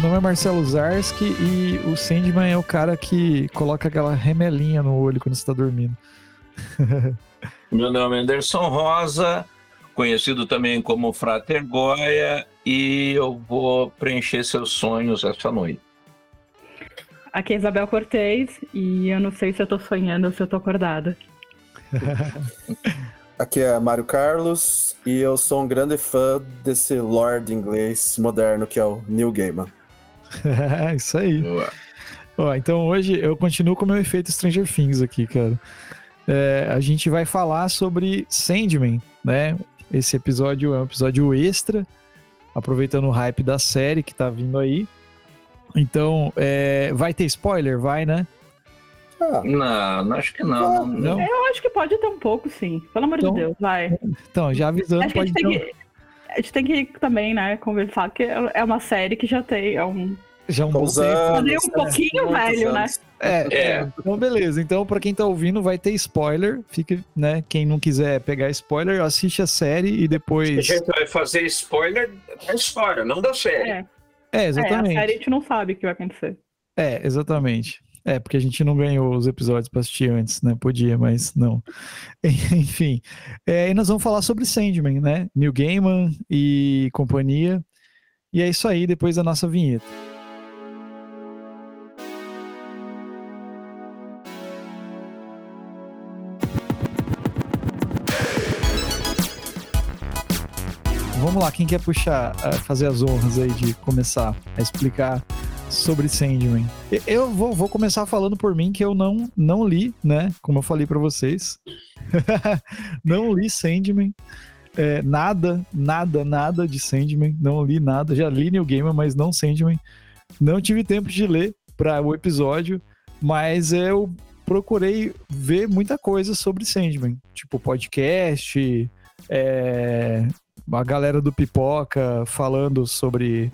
Meu nome é Marcelo Zarski e o Sandman é o cara que coloca aquela remelinha no olho quando você tá dormindo. Meu nome é Anderson Rosa, conhecido também como Frater Goya, e eu vou preencher seus sonhos essa noite. Aqui é Isabel Cortez e eu não sei se eu tô sonhando ou se eu tô acordada. Aqui é Mário Carlos e eu sou um grande fã desse Lord inglês moderno que é o Neil Gaiman. Isso aí. Ó, então hoje eu continuo com o meu efeito Stranger Things aqui, cara. É, a gente vai falar sobre Sandman, né? Esse episódio é um episódio extra, aproveitando o hype da série que tá vindo aí. Então, é, vai ter spoiler? Vai, né? Ah, não, acho que não. não. Eu acho que pode ter um pouco, sim. Pelo amor então, de Deus, vai. Então, já avisando, acho pode ter. Um... Que, a gente tem que também, né, conversar que é uma série que já tem é um. Já um, anos, um pouquinho né? velho, né? É, é, então beleza. Então, pra quem tá ouvindo, vai ter spoiler. Fique, né? Quem não quiser pegar spoiler, assiste a série e depois. A gente vai fazer spoiler da história, não da série. É, é exatamente. É, a série a gente não sabe o que vai acontecer. É, exatamente. É, porque a gente não ganhou os episódios para assistir antes, né? Podia, mas não. Enfim. É, e nós vamos falar sobre Sandman, né? New Gaiman e companhia. E é isso aí, depois da nossa vinheta. Vamos lá, quem quer puxar, uh, fazer as honras aí de começar a explicar sobre Sandman. Eu vou, vou começar falando por mim que eu não, não li, né? Como eu falei para vocês. não li Sandman. É, nada, nada, nada de Sandman. Não li nada. Já li New Gamer, mas não Sandman. Não tive tempo de ler para o episódio, mas eu procurei ver muita coisa sobre Sandman. Tipo podcast, é, a galera do Pipoca falando sobre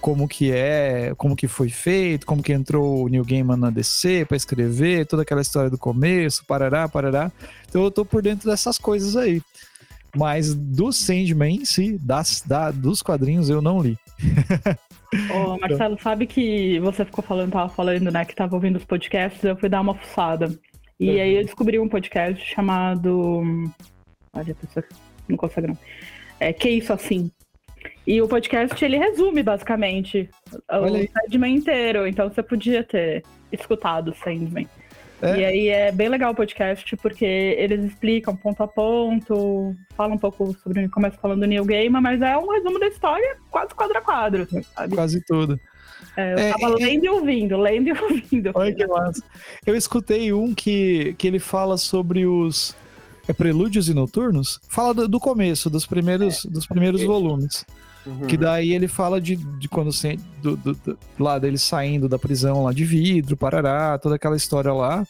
como que é, como que foi feito, como que entrou o Neil Gaiman na DC para escrever, toda aquela história do começo, parará, parará. Então eu tô por dentro dessas coisas aí. Mas do Sandman em si, das, da, dos quadrinhos, eu não li. Ô, Marcelo, sabe que você ficou falando, tava falando, né, que tava ouvindo os podcasts, eu fui dar uma fuçada. E uhum. aí eu descobri um podcast chamado. Olha, a pessoa não consegue não. É Que Isso Assim. E o podcast, ele resume, basicamente, Olha o Sandman inteiro. Então você podia ter escutado o Sandman. É. E aí é bem legal o podcast, porque eles explicam ponto a ponto, falam um pouco sobre, começa falando do Neil Gaiman, mas é um resumo da história quase quadro a quadro, sabe? Quase tudo. É, eu é, tava é... lendo e ouvindo, lendo e ouvindo. Olha que massa. Eu escutei um que, que ele fala sobre os é Prelúdios e Noturnos? Fala do, do começo, dos primeiros, é. dos primeiros volumes. Uhum. Que daí ele fala de, de quando do, do, do, lá dele saindo da prisão lá de vidro, parará, toda aquela história lá.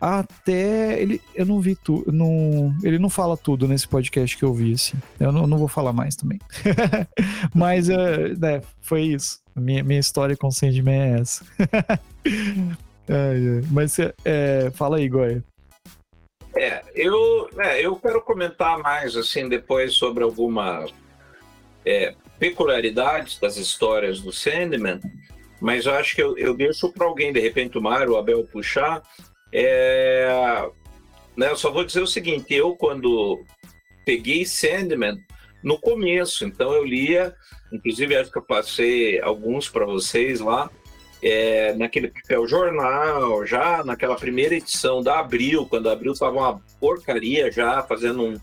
Até ele, eu não vi tudo, não, ele não fala tudo nesse podcast que eu vi, assim. Eu não, não vou falar mais também. Mas, uh, né, foi isso. Minha, minha história com o Sandman é essa. Mas, é, fala aí, Goya. É, eu, é, eu quero comentar mais, assim, depois sobre algumas é, peculiaridades das histórias do Sandman, mas eu acho que eu, eu deixo para alguém, de repente, o Mário, o Abel puxar. É, né, eu só vou dizer o seguinte: eu, quando peguei Sandman, no começo, então eu lia, inclusive acho que eu passei alguns para vocês lá, é, naquele papel jornal, já naquela primeira edição da Abril, quando a Abril estava uma porcaria já, fazendo um,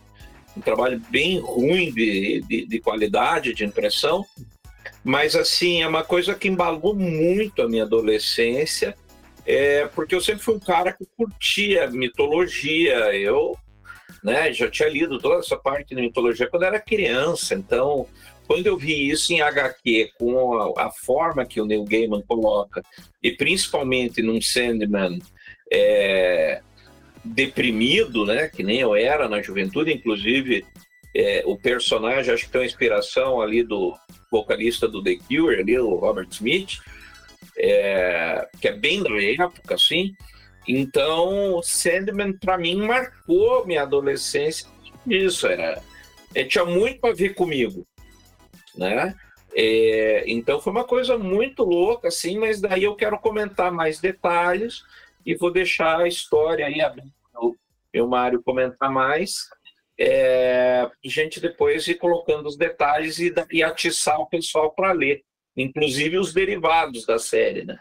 um trabalho bem ruim de, de, de, qualidade de impressão, mas assim, é uma coisa que embalou muito a minha adolescência, é, porque eu sempre fui um cara que curtia mitologia, eu né, já tinha lido toda essa parte de mitologia quando era criança, então quando eu vi isso em HQ, com a, a, forma que o Neil Gaiman coloca, e principalmente num Sandman é, deprimido, né, que nem eu era na juventude, inclusive é, o personagem, acho que tem uma inspiração ali do vocalista do The Cure, ali, o Robert Smith, é, que é bem da época, assim. Então, Sandman, para mim, marcou minha adolescência. Isso, era, é, tinha muito a ver comigo, né? É, então foi uma coisa muito louca, assim, mas daí eu quero comentar mais detalhes e vou deixar a história aí aberta o Mário comentar mais. É, gente depois ir colocando os detalhes e, e atiçar o pessoal para ler, inclusive os derivados da série, né?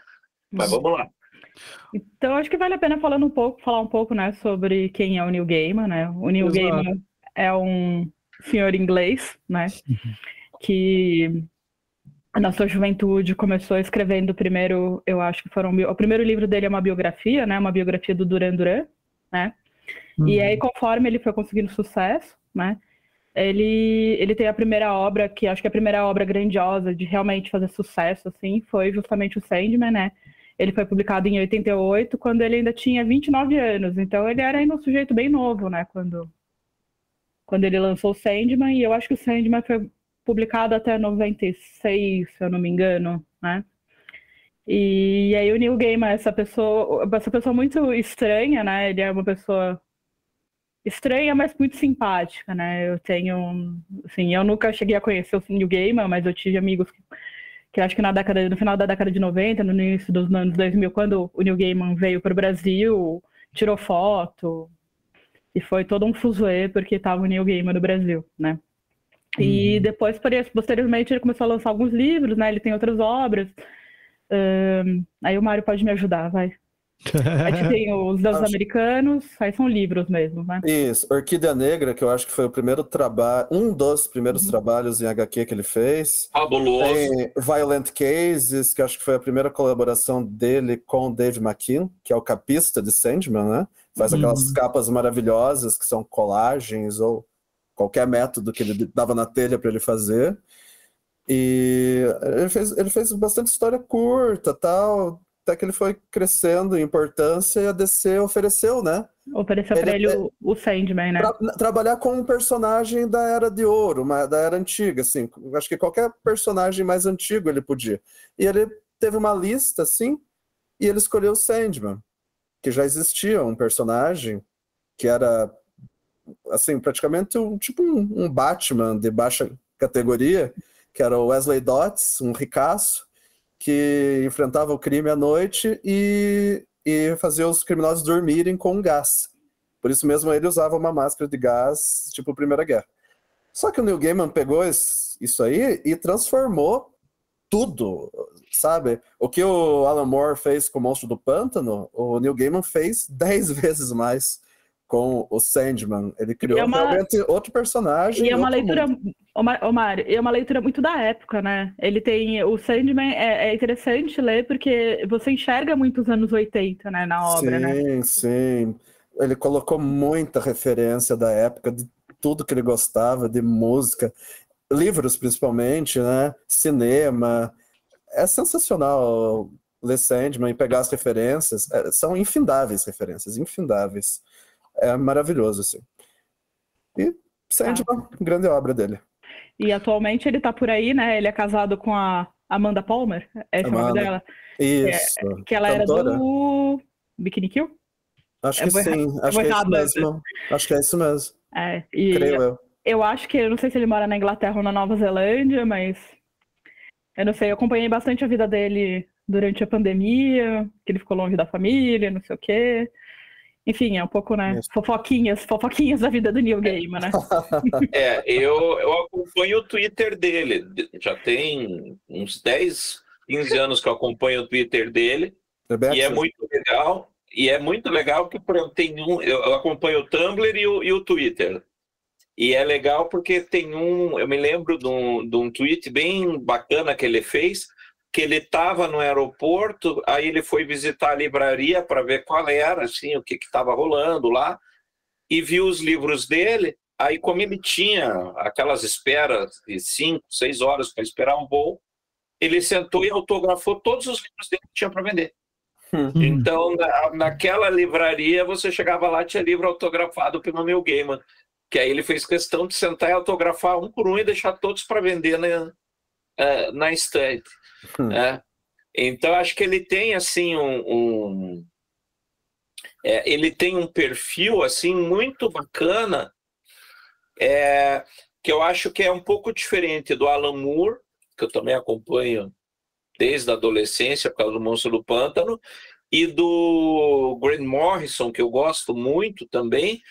Mas vamos lá. Então acho que vale a pena falando um pouco, falar um pouco, né, sobre quem é o Neil Gaiman, né? O Neil Exato. Gaiman é um senhor inglês, né? Que na sua juventude começou escrevendo primeiro, eu acho que foram o primeiro livro dele é uma biografia, né? Uma biografia do Duran Duran, né? Uhum. E aí conforme ele foi conseguindo sucesso, né? Ele, ele tem a primeira obra, que acho que a primeira obra grandiosa de realmente fazer sucesso, assim, foi justamente o Sandman, né? Ele foi publicado em 88, quando ele ainda tinha 29 anos. Então ele era ainda um sujeito bem novo, né? Quando, quando ele lançou o Sandman. E eu acho que o Sandman foi publicado até 96, se eu não me engano, né? E, aí o Neil Gaiman, essa pessoa, essa pessoa muito estranha, né? Ele é uma pessoa estranha, mas muito simpática, né? Eu tenho, assim, eu nunca cheguei a conhecer o Neil Gaiman, mas eu tive amigos que que acho que na década, no final da década de 90, no início dos anos 2000, quando o Neil Gaiman veio para o Brasil, tirou foto, e foi todo um fuzuê porque estava o Neil Gaiman no Brasil, né? E uhum. depois, posteriormente, ele começou a lançar alguns livros, né? Ele tem outras obras. Um, aí o Mário pode me ajudar, vai. Aí tem os dos acho... americanos, aí são livros mesmo, né? Isso, Orquídea Negra, que eu acho que foi o primeiro trabalho, um dos primeiros uhum. trabalhos em HQ que ele fez. Fabuloso. Tem Violent Cases, que acho que foi a primeira colaboração dele com o Dave McKean, que é o capista de Sandman, né? Faz uhum. aquelas capas maravilhosas que são colagens ou qualquer método que ele dava na telha para ele fazer. E ele fez, ele fez bastante história curta, tal, até que ele foi crescendo em importância e a DC ofereceu, né? Ofereceu para ele, ele o, o Sandman, né? Tra trabalhar com um personagem da Era de Ouro, uma, da Era Antiga, assim. Acho que qualquer personagem mais antigo ele podia. E ele teve uma lista, assim, e ele escolheu o Sandman, que já existia um personagem que era, assim, praticamente um, tipo um, um Batman de baixa categoria, que era o Wesley Dodds, um ricaço, que enfrentava o crime à noite e, e fazia os criminosos dormirem com gás. Por isso mesmo ele usava uma máscara de gás, tipo Primeira Guerra. Só que o Neil Gaiman pegou isso aí e transformou tudo, sabe? O que o Alan Moore fez com o Monstro do Pântano, o Neil Gaiman fez dez vezes mais com o Sandman. Ele criou é uma... realmente outro personagem. E é uma leitura, Omar, é uma leitura muito da época, né? Ele tem. O Sandman é, é, interessante ler porque você enxerga muitos anos 80, né, na obra, sim, né? Sim, sim. Ele colocou muita referência da época, de tudo que ele gostava, de música, livros principalmente, né? Cinema. É sensacional ler Sandman e pegar as referências. É, são infindáveis referências, infindáveis é maravilhoso, assim. E Sandman, ah. grande obra dele. E atualmente ele tá por aí, né? Ele é casado com a Amanda Palmer, é o nome dela? Isso. É, que ela Cantora. era do Bikini Kill? Acho que sim, acho que é isso mesmo. Acho que é isso mesmo. É, e Creio eu. Eu acho que, eu não sei se ele mora na Inglaterra ou na Nova Zelândia, mas eu não sei, eu acompanhei bastante a vida dele durante a pandemia, que ele ficou longe da família, não sei o quê. Enfim, é um pouco, né? Isso. Fofoquinhas, fofoquinhas da vida do Neil Gaiman, né? é, eu, eu acompanho o Twitter dele. Já tem uns 10, 15 anos que eu acompanho o Twitter dele. E é muito legal. E é muito legal que tem um. Eu acompanho o Tumblr e o, e o Twitter. E é legal porque tem um. Eu me lembro de um, de um tweet bem bacana que ele fez que ele estava no aeroporto, aí ele foi visitar a livraria para ver qual era, assim, o que estava rolando lá, e viu os livros dele. Aí, como ele tinha aquelas esperas de cinco, seis horas para esperar um voo, ele sentou e autografou todos os livros dele que tinha para vender. Hum. Então, na, naquela livraria, você chegava lá tinha livro autografado pelo Neil Gaiman, que aí ele fez questão de sentar e autografar um por um e deixar todos para vender na, uh, na estante. Né? Então, acho que ele tem assim um, um é, ele tem um perfil assim muito bacana, é, que eu acho que é um pouco diferente do Alan Moore que eu também acompanho desde a adolescência por causa do Monstro do Pântano, e do Grant Morrison, que eu gosto muito também.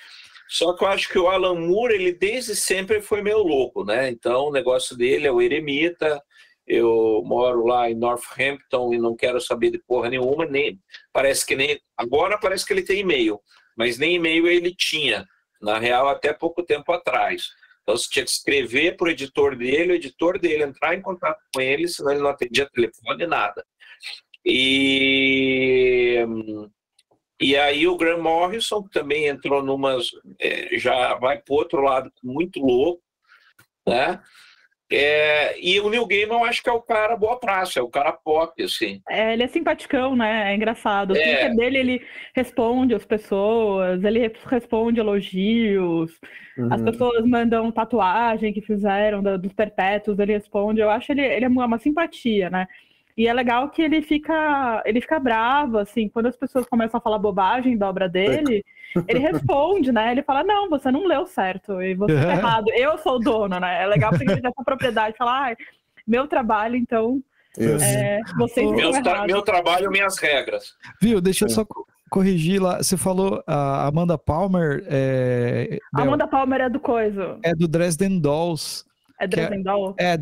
Só que eu acho que o Alan Moore, ele desde sempre foi meio louco, né? Então o negócio dele é o eremita. Eu moro lá em Northampton e não quero saber de porra nenhuma, nem parece que nem agora parece que ele tem e-mail, mas nem e-mail ele tinha, na real até pouco tempo atrás. Então você tinha que escrever para o editor dele, o editor dele entrar em contato com ele, senão ele não atendia telefone, nada. E, e aí o Graham Morrison também entrou numas. É, já vai para outro lado muito louco, né? É, e o Neil Gaiman eu acho que é o cara boa praça, é o cara pop, assim. É, ele é simpaticão, né? É engraçado. O é. dele, ele responde às pessoas, ele responde elogios, uhum. as pessoas mandam tatuagem que fizeram dos perpétuos, ele responde. Eu acho ele, ele é uma simpatia, né? E é legal que ele fica, ele fica bravo, assim, quando as pessoas começam a falar bobagem da obra dele, ele responde, né? Ele fala, não, você não leu certo, e você tá errado, eu sou o dono, né? É legal porque ele tem essa propriedade, falar, ah, meu trabalho, então, é, vocês meu, tra meu trabalho, minhas regras. Viu, deixa eu só corrigir lá. Você falou a Amanda Palmer. É... Amanda Palmer é do coisa. É do Dresden Dolls. É Dresden Dolls? É, é,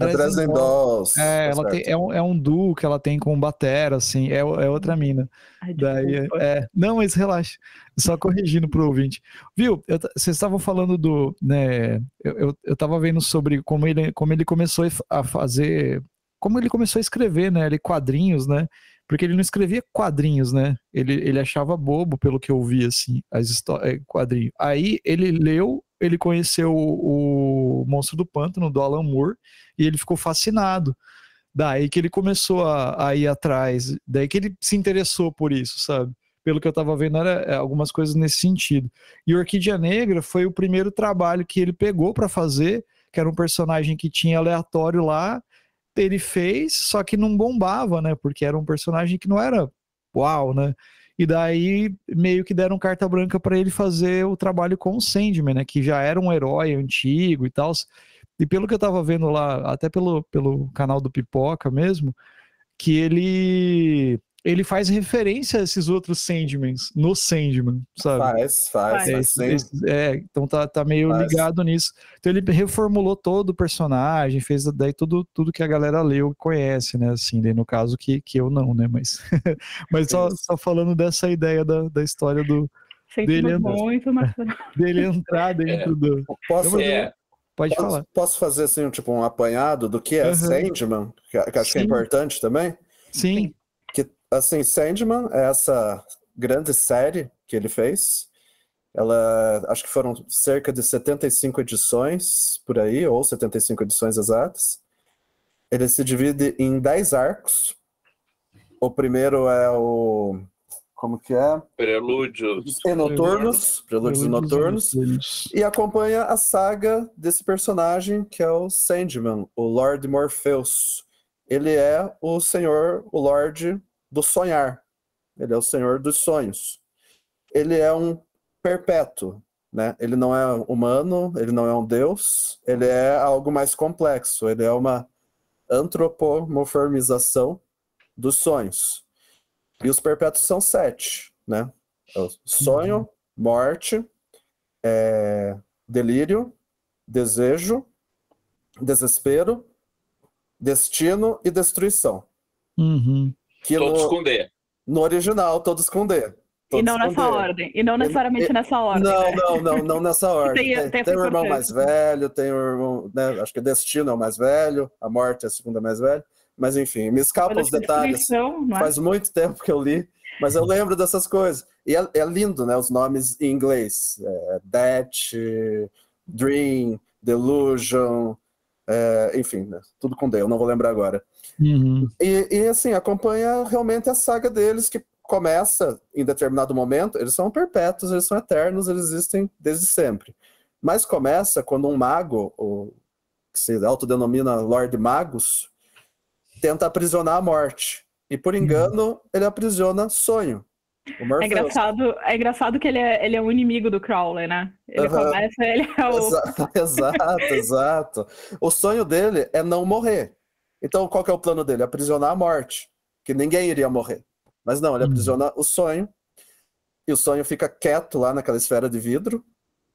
Dolls. É, ela tem, é, um, é um duo que ela tem com o Batera, assim, é, é outra mina. Ai, Daí, é, não, mas relaxa, só corrigindo pro ouvinte. Viu, vocês estavam falando do, né, eu, eu, eu tava vendo sobre como ele, como ele começou a fazer, como ele começou a escrever, né, ele quadrinhos, né, porque ele não escrevia quadrinhos, né? Ele, ele achava bobo, pelo que eu vi, assim, as histórias, quadrinhos. Aí ele leu ele conheceu o, o Monstro do Pântano, do Alan Moore, e ele ficou fascinado. Daí que ele começou a, a ir atrás, daí que ele se interessou por isso, sabe? Pelo que eu tava vendo, era é, algumas coisas nesse sentido. E Orquídea Negra foi o primeiro trabalho que ele pegou para fazer, que era um personagem que tinha aleatório lá, ele fez, só que não bombava, né? Porque era um personagem que não era uau, né? E daí meio que deram carta branca para ele fazer o trabalho com o Sandman, né? Que já era um herói antigo e tal. E pelo que eu tava vendo lá, até pelo, pelo canal do Pipoca mesmo, que ele ele faz referência a esses outros Sandmans no Sandman, sabe? Faz, faz, faz é, então tá, tá meio faz. ligado nisso. Então ele reformulou todo o personagem, fez daí tudo, tudo que a galera leu e conhece, né? Assim, daí no caso que, que eu não, né? Mas, mas só, só falando dessa ideia da, da história do. dele, muito, mas... dele entrar dentro é. do. Posso, é. Pode posso, falar. Posso fazer assim, tipo, um apanhado do que é uhum. Sandman, que, que acho Sim. que é importante também? Sim assim, Sandman é essa grande série que ele fez. Ela, acho que foram cerca de 75 edições por aí, ou 75 edições exatas. Ele se divide em 10 arcos. O primeiro é o. Como que é? Prelúdios. E noturnos. Prelúdios, noturnos. noturnos. E acompanha a saga desse personagem que é o Sandman, o Lord Morpheus. Ele é o senhor, o Lorde do sonhar. Ele é o senhor dos sonhos. Ele é um perpétuo, né? Ele não é humano, ele não é um deus, ele é algo mais complexo, ele é uma antropomorfização dos sonhos. E os perpétuos são sete, né? É sonho, uhum. morte, é, delírio, desejo, desespero, destino e destruição. Uhum. Que todos no, com D. No original, todos com D. Todos e não nessa D. ordem. E não necessariamente e, nessa ordem. Não, né? não, não, não nessa ordem. tem, tem, tem o irmão mais velho, tem o irmão, né, acho que o Destino é o mais velho, a Morte é a segunda mais velha. Mas enfim, me escapam os detalhes. É? Faz muito tempo que eu li, mas eu lembro dessas coisas. E é, é lindo, né? Os nomes em inglês. É, Death, Dream, Delusion, é, enfim, né? tudo com D, eu não vou lembrar agora. Uhum. E, e, assim, acompanha realmente a saga deles, que começa em determinado momento, eles são perpétuos, eles são eternos, eles existem desde sempre. Mas começa quando um mago, o, que se autodenomina Lord Magus, tenta aprisionar a morte. E por engano, uhum. ele aprisiona sonho. É engraçado, é engraçado que ele é, ele é um inimigo do Crowley, né? Ele uhum. começa, ele é o. Exato, exato, exato. O sonho dele é não morrer. Então, qual que é o plano dele? Aprisionar a morte, que ninguém iria morrer. Mas não, ele Hum. aprisiona o sonho, e o sonho fica quieto lá naquela esfera de vidro,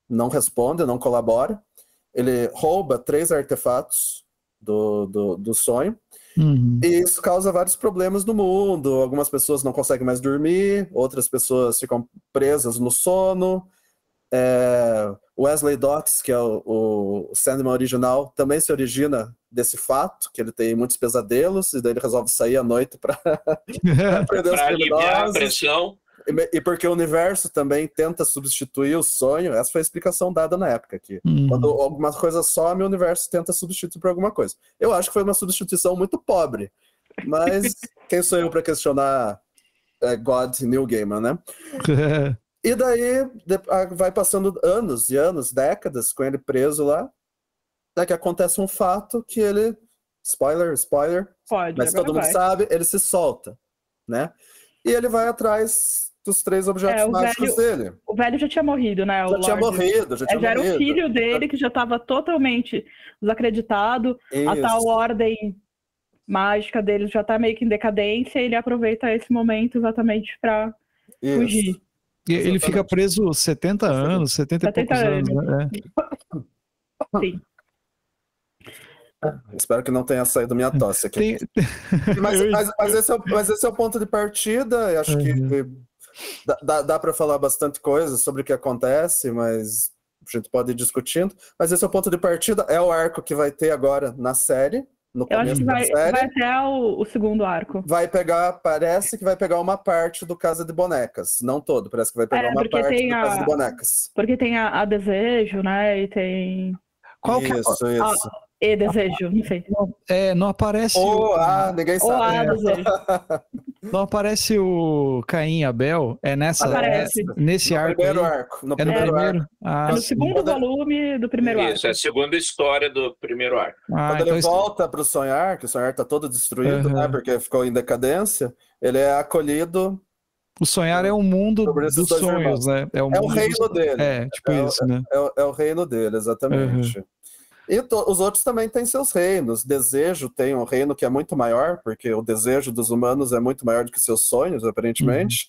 não responde, não colabora. Ele rouba três artefatos do, do, do sonho, Uhum. e isso causa vários problemas no mundo. Algumas pessoas não conseguem mais dormir, outras pessoas ficam presas no sono. É, Wesley Dodds, que é o, o Sandman original, também se origina desse fato, que ele tem muitos pesadelos, e daí ele resolve sair à noite para aliviar a pressão. E, e porque o universo também tenta substituir o sonho, essa foi a explicação dada na época aqui. Uhum. Quando alguma coisa some, o universo tenta substituir por alguma coisa. Eu acho que foi uma substituição muito pobre. Mas quem sou eu para questionar é, God New Gamer, né? E daí a- vai passando anos e anos, décadas com ele preso lá. Até que acontece um fato que ele. Spoiler, spoiler. Pode, Mas todo mundo vai. sabe, ele se solta, né? E ele vai atrás dos três objetos É, mágicos dele. O velho já tinha morrido, né? o Já tinha morrido, já É, tinha já era o morrido. filho dele que já estava totalmente desacreditado. A Isso. tal ordem mágica dele já tá meio que em decadência e ele aproveita esse momento exatamente Isso. fugir. E ele fica preso 70 anos, 70 e 70 poucos anos, anos. né? É. Sim. Espero que não tenha saído minha tosse aqui. Tem, Mas, mas- mas esse é o, mas esse é o ponto de partida. Eu acho que dá, dá para falar bastante coisa sobre o que acontece, mas a gente pode ir discutindo. Mas esse é o ponto de partida. É o arco que vai ter agora na série, no Eu acho que da vai, série. vai até o, o segundo arco. Vai pegar, parece que vai pegar uma parte do Casa de Bonecas. Não todo, parece que vai pegar É, uma parte do Casa a- de Bonecas. Porque tem a, a Desejo, né? E tem. qual que é? Isso, isso. E Desejo, não sei. É, não aparece, Ou o, ah, ninguém Ou sabe. a é. Desejo. não aparece o Caim e Abel? É nessa, Aparece. é nesse No arco primeiro aí? arco. No É no primeiro arco. primeiro? Ah, É no segundo Quando- volume do primeiro Isso, é arco. a segunda história do primeiro arco. Ah, Quando então ele isso- volta para o sonhar, que o sonhar tá todo destruído, Uhum. né? Porque ficou em decadência, ele é acolhido. o sonhar é o mundo Sobre esses dos sonhos, né? É o, É o mundo reino dos- dele. É, tipo É isso, né? É, é o reino dele, exatamente. E os outros também têm seus reinos. Desejo tem um reino que é muito maior, porque o desejo dos humanos é muito maior do que seus sonhos, aparentemente,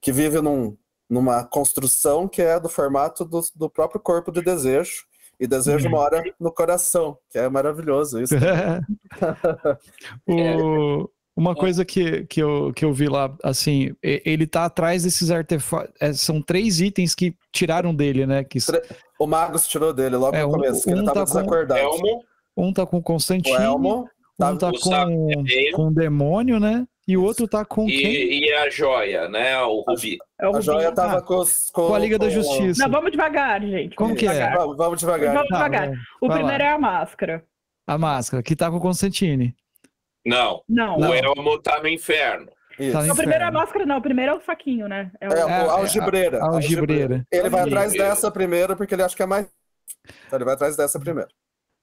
que vive num, numa construção que é do formato do, do próprio corpo de desejo. E desejo Uhum. mora no coração, que é maravilhoso isso. O- uma coisa que, que, eu, que eu vi lá, assim, e- ele tá atrás desses artefatos. são três itens que tiraram dele, né? Que, O Magus tirou dele logo É, no um- começo, que ele um tava tá com- desacordado. Elmo, um tá com O Constantino, Elmo tá- um tá com, Vermelho. com o demônio, né? E o outro tá com quem? e, e a joia, né? O Rubi. É o A Rubi. joia tava Ah, com, com, Com a Liga da com- Justiça. Não, vamos devagar, gente. Como vamos que é? devagar. Vamos, vamos devagar. Vamos Tá, devagar. O primeiro lá. é a máscara. A máscara, que tá com o Constantine. Não, Não. O Elmo tá no inferno. Isso. Tá no O primeiro é a inferno. máscara, não. O primeiro é o saquinho, né? É o... É, É, o algebreira. a algebreira. Ele vai atrás dessa primeiro porque ele acha que é mais. Então ele vai atrás dessa primeiro.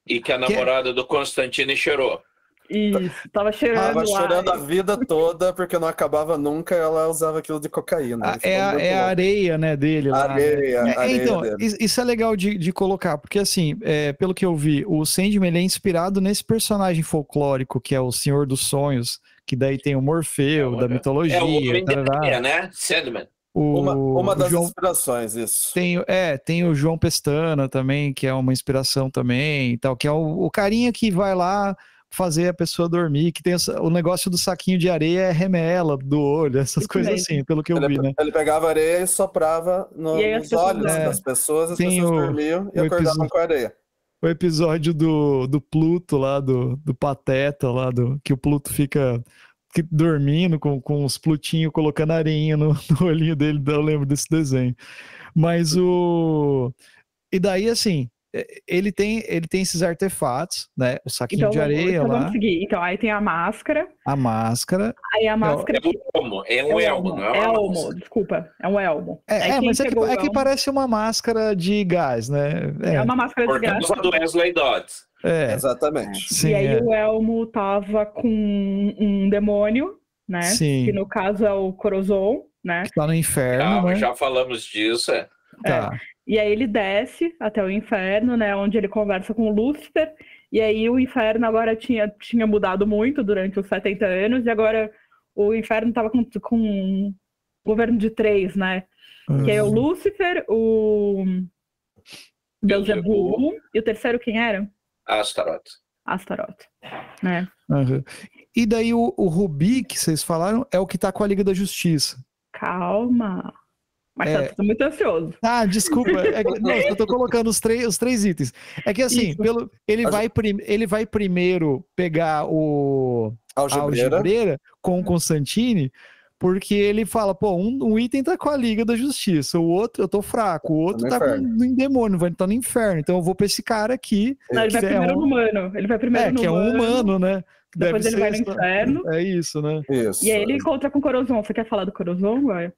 E que a Que- namorada do Constantine cheirou. Isso, tava cheirando Tava chorando a vida toda porque não acabava nunca ela usava aquilo de cocaína. Ah, é, a, é a areia, né, dele lá. né? Areia, É, areia então, dele. isso é legal de, de colocar, porque assim, é, pelo que eu vi, o Sandman ele é inspirado nesse personagem folclórico que é o Senhor dos Sonhos, que daí tem o Morfeu, É da mitologia, É o homem da areia, né? Sandman. o, Uma, uma das João, inspirações, isso. tem, é, tem o João Pestana também, que é uma inspiração também, e tal, que é o, o carinha que vai lá fazer a pessoa dormir, que tem o negócio do saquinho de areia é remela do olho, essas Isso coisas mesmo. assim, pelo que eu Ele, vi, né? ele pegava areia e soprava no- E nos pessoas olhos dormem. das pessoas, as Tem pessoas o- dormiam e acordavam episódio- com a areia. o episódio do, do Pluto lá, do, do Pateta lá, do, que o Pluto fica que- dormindo com, com os Plutinhos colocando areinha no, no olhinho dele, eu lembro desse desenho. Mas o... E daí, assim, é, ele tem, ele tem esses artefatos, né? O saquinho Então, de areia então lá, vamos seguir. Então, aí tem a máscara. a máscara. Aí a máscara. É um elmo. É é um o elmo, não é uma elmo, máscara. desculpa. É um elmo. É, é, mas é que, é que parece uma máscara de gás, né? É uma máscara de Por graça. causa do Wesley Dodds. É, Exatamente. sim, e aí é. o Elmo tava com um demônio, né? Sim. Que no caso é o Corozon, né? tá no inferno, Já, né? já falamos disso. É. Tá. E aí ele desce até o inferno, né? Onde ele conversa com o Lúcifer. E aí o inferno agora tinha, tinha mudado muito durante os 70 anos, e agora o inferno estava com, com um governo de três, né? Que é o Uhum. Lúcifer, o Beelzebub. Beelzebub, e o terceiro quem era? Astaroth. Astaroth. Né? Aham. E daí o, o Rubi, que vocês falaram, é o que tá com a Liga da Justiça. Calma. Mas É. tá, tô muito ansioso. Ah, desculpa. É que- não, eu tô colocando os três, os três itens. É que assim, Isso. pelo, ele, vai prim- ele vai primeiro pegar o Algebreira. algebreira com o Constantine, porque ele fala, pô, um, um item tá com a Liga da Justiça, o outro eu tô fraco, o outro no tá com no demônio, vai estar no inferno. Então eu vou pra esse cara aqui, Não, ele vai é primeiro um- no humano. Ele vai primeiro é, no que é um humano, né? Depois deve ele vai no inferno. É isso, né? Isso. E aí ele encontra com o Corozon. Você quer falar do Corozon, Gaia?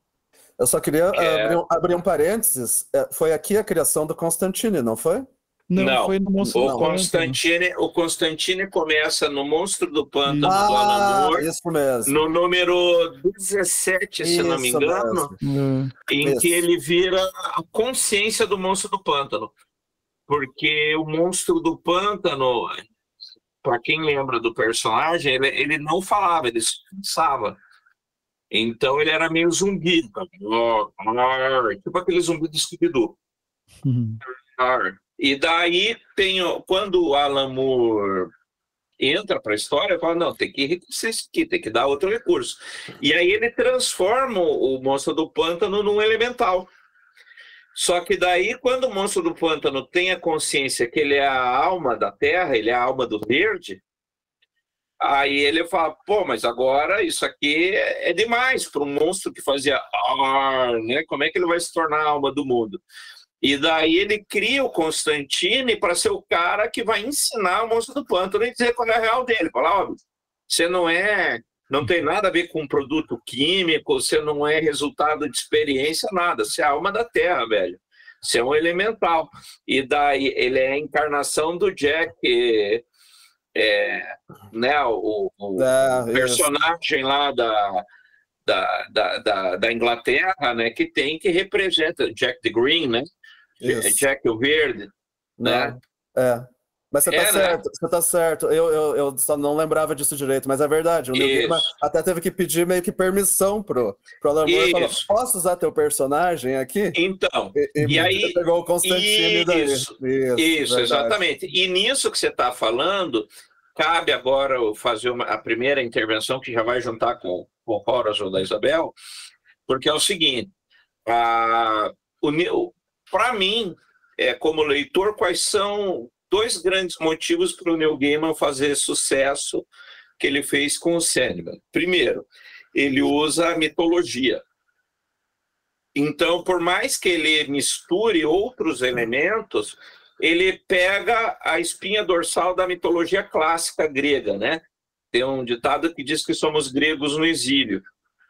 Eu só queria É. abrir, um, abrir um parênteses. É, Foi aqui a criação do Constantine, não foi? Não, Não, foi no Monstro O do Pântano. Constantine, o Constantine começa no Monstro do Pântano do Ah, Alan Moore, isso mesmo. no número 17, se não me Isso engano, mesmo. Em Isso. que ele vira a consciência do Monstro do Pântano. Porque o Monstro do Pântano, para quem lembra do personagem, ele, ele não falava, ele se pensava. Então ele era meio zumbi. Tipo aquele zumbi do Scooby-Doo. Uhum. E daí tem quando o Alan Moore entra para a história, fala não, tem que enriquecer isso aqui, tem que dar outro recurso. E aí ele transforma o monstro do pântano num elemental. Só que daí quando o monstro do pântano tem a consciência que ele é a alma da terra, ele é a alma do verde, aí ele fala, pô, mas agora isso aqui é demais para um monstro que fazia ar, né? Como é que ele vai se tornar a alma do mundo? E daí ele cria o Constantine para ser o cara que vai ensinar o monstro do pântano e dizer qual é a real dele. Falar, ó, você não é, não tem nada a ver com produto químico, você não é resultado de experiência, nada. Você é a alma da terra, velho. Você é um elemental. E daí ele é a encarnação do Jack, é, né, o, o- É, isso. personagem lá da, da, da, da, da Inglaterra, né, que tem que representa Jack the Green, né? Isso. Jack o Verde, né? É. Mas você tá É, né? certo, você tá certo. Eu, eu, eu só não lembrava disso direito, mas é verdade. O Neil Isso. Gaiman até teve que pedir meio que permissão pro, pro Alan Moore. Falou, Isso. posso usar teu personagem aqui? Então, E, E aí- pegou o Constantine daí. Isso. Isso, isso, verdade. exatamente. E nisso que você está falando, cabe agora eu fazer uma, a primeira intervenção que já vai juntar com, com o Horace da Isabel, porque é o seguinte, para mim, é, como leitor, quais são dois grandes motivos para o Neil Gaiman fazer sucesso que ele fez com o Sandman? Primeiro, ele usa a mitologia. Então, por mais que ele misture outros elementos, ele pega a espinha dorsal da mitologia clássica grega, né? Tem um ditado que diz que somos gregos no exílio.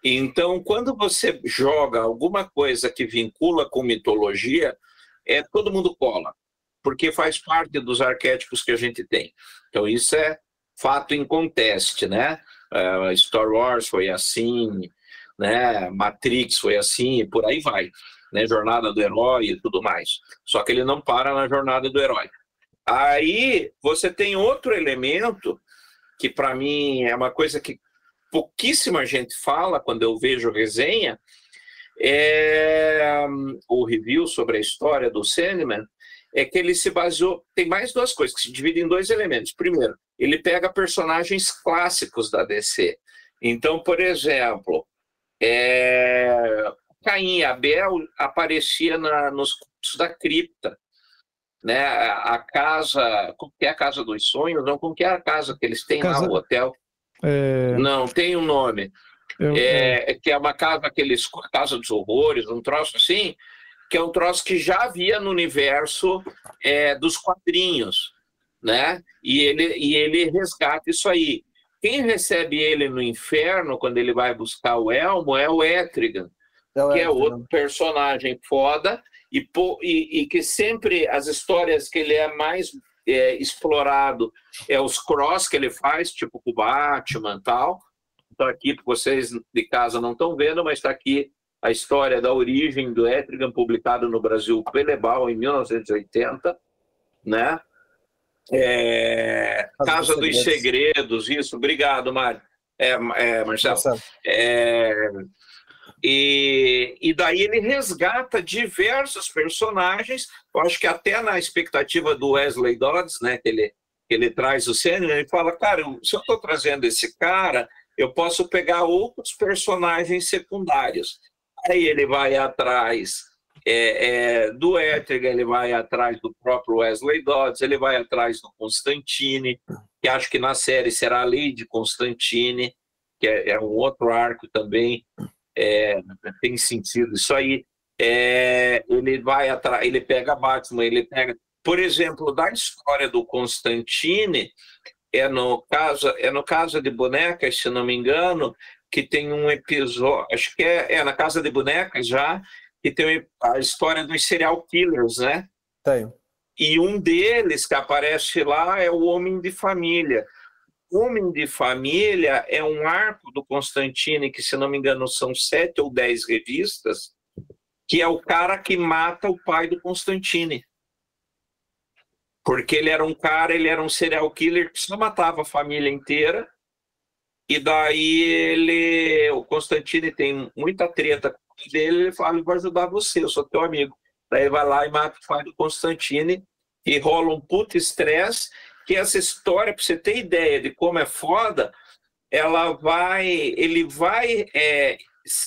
Então, quando você joga alguma coisa que vincula com mitologia, é todo mundo cola, porque faz parte dos arquétipos que a gente tem. Então, isso é fato inconteste, né? Uh, Star Wars foi assim, né? Matrix foi assim e por aí vai, né? Jornada do herói e tudo mais. Só que ele não para na jornada do herói. Aí você tem outro elemento que para mim é uma coisa que pouquíssima gente fala quando eu vejo resenha, é o review sobre a história do Sandman, é que ele se baseou. Tem mais duas coisas que se dividem em dois elementos. Primeiro, ele pega personagens clássicos da DC. Então, por exemplo, é, Caim e Abel aparecia na, nos cultos da cripta. Né? A, casa, como que é a casa dos sonhos? Não, como que é a casa que eles têm Casa- lá, o hotel? É, Não, tem um nome. eu- É, que é uma casa, aqueles Casa dos Horrores, um troço assim, que é um troço que já havia no universo é, dos quadrinhos, né? E ele, e ele resgata isso aí. Quem recebe ele no inferno, quando ele vai buscar o Elmo, é o Etrigan, É o que é Edgar, outro personagem foda, e, e- e que sempre as histórias que ele é mais é, explorado é os cross que ele faz, tipo com o Batman e tal. Então aqui, vocês de casa não estão vendo, mas está aqui a história da origem do Etrigan, publicado no Brasil pelo Ebal em 1980, né? É, Casa, dos, dos segredos. segredos. isso. Obrigado, Mário. É, é, Marcelo. É, e, e daí ele resgata diversos personagens. Eu acho que até na expectativa do Wesley Dodds, né, que ele, ele traz o Senna, ele fala, cara, se eu estou trazendo esse cara, eu posso pegar outros personagens secundários. Aí ele vai atrás é, é, do Etrigan, ele vai atrás do próprio Wesley Dodds, ele vai atrás do Constantine, que acho que na série será a Lady Constantine, que é, é um outro arco também, é, tem sentido. Isso aí, é, ele vai atrás, ele pega Batman, ele pega. Por exemplo, da história do Constantine, é no caso, é no caso de bonecas, se não me engano, que tem um episódio, acho que é, é na Casa de Bonecas já, que tem a história dos serial killers, né? Tenho. E um deles que aparece lá é o Homem de Família. Homem de Família é um arco do Constantine, que se não me engano são sete ou dez revistas, que é o cara que mata o pai do Constantine. Porque ele era um cara, ele era um serial killer que só matava a família inteira. E daí ele, o Constantine tem muita treta dele, ele fala, vou ajudar você, eu sou teu amigo. Daí ele vai lá e mata o pai do Constantine e rola um puto estresse, que essa história, para você ter ideia de como é foda, ela vai, ele vai é,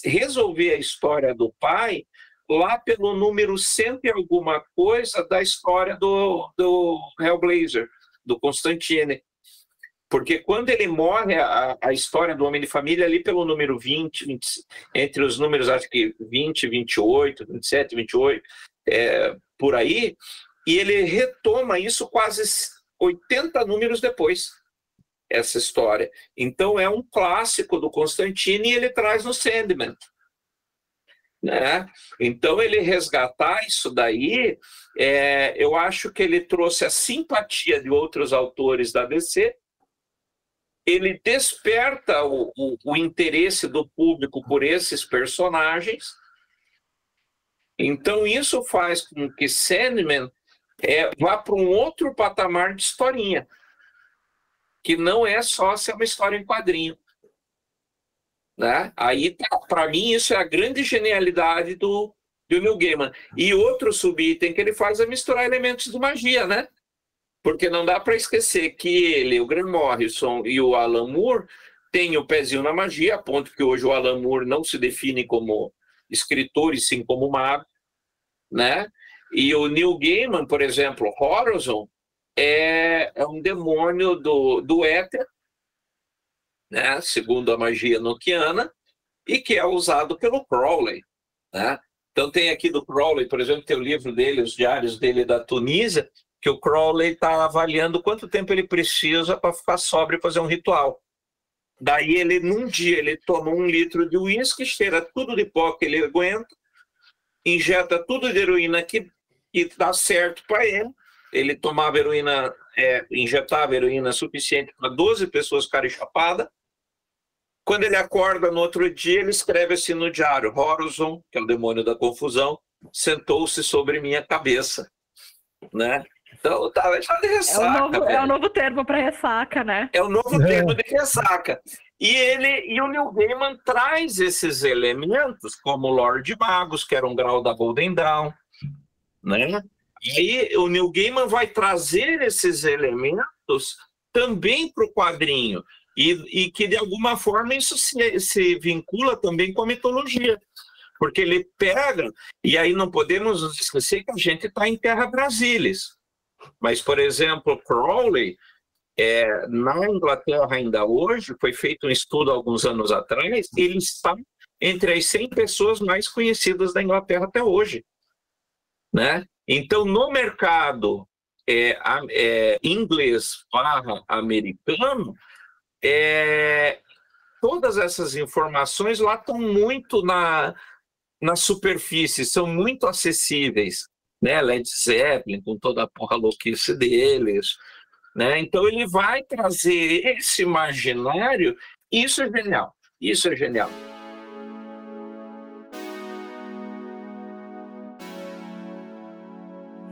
resolver a história do pai lá pelo número cento e alguma coisa da história do, do Hellblazer, do Constantine. Porque quando ele morre, a, a história do Homem de Família ali pelo número 20, 20 entre os números, acho que 20, 28, 27, 28, é, por aí, e ele retoma isso quase 80 números depois, essa história. Então é um clássico do Constantine e ele traz no Sandman. Né? Então ele resgatar isso daí, é, eu acho que ele trouxe a simpatia de outros autores da DC ele desperta o, o, o interesse do público por esses personagens. Então, isso faz com que Sandman é, vá para um outro patamar de historinha, que não é só ser uma história em quadrinho. Né? Aí, para mim, isso é a grande genialidade do, do Neil Gaiman. E outro subitem que ele faz é misturar elementos de magia, né? Porque não dá para esquecer que ele, o Grant Morrison e o Alan Moore têm o pezinho na magia, a ponto que hoje o Alan Moore não se define como escritor e sim como mago, né? E o Neil Gaiman, por exemplo, Horizon, é, é um demônio do, do éter, né? segundo a magia noquiana, e que é usado pelo Crowley. Né? Então tem aqui do Crowley, por exemplo, tem o livro dele, os diários dele da Tunísia, que o Crowley está avaliando quanto tempo ele precisa para ficar sóbrio e fazer um ritual. Daí ele, num dia, ele toma um litro de uísque, cheira tudo de pó que ele aguenta, injeta tudo de heroína que, que dá certo para ele. Ele tomava heroína, é, injetava heroína suficiente para 12 pessoas ficarem chapadas. Quando ele acorda no outro dia, ele escreve assim no diário: Horizon, que é o demônio da confusão, sentou-se sobre minha cabeça. Né? Então, tá, já de ressaca. É o novo, é o novo termo para ressaca, né? É o novo é. termo de ressaca. E ele e o Neil Gaiman traz esses elementos, como o Lord Magos, que era um grau da Golden Dawn, né? E aí o Neil Gaiman vai trazer esses elementos também para o quadrinho. E, e, que de alguma forma isso se, se vincula também com a mitologia. Porque ele pega, e aí não podemos nos esquecer que a gente está em terra Brasília. Mas, por exemplo, Crowley, é, na Inglaterra ainda hoje, foi feito um estudo alguns anos atrás, ele está entre as 100 pessoas mais conhecidas da Inglaterra até hoje. Né? Então, no mercado é, é, inglês barra americano, é, todas essas informações lá estão muito na, na superfície, são muito acessíveis né? Led Zeppelin, com toda a porra louquice deles. Né? Então ele vai trazer esse imaginário, isso é genial, isso é genial.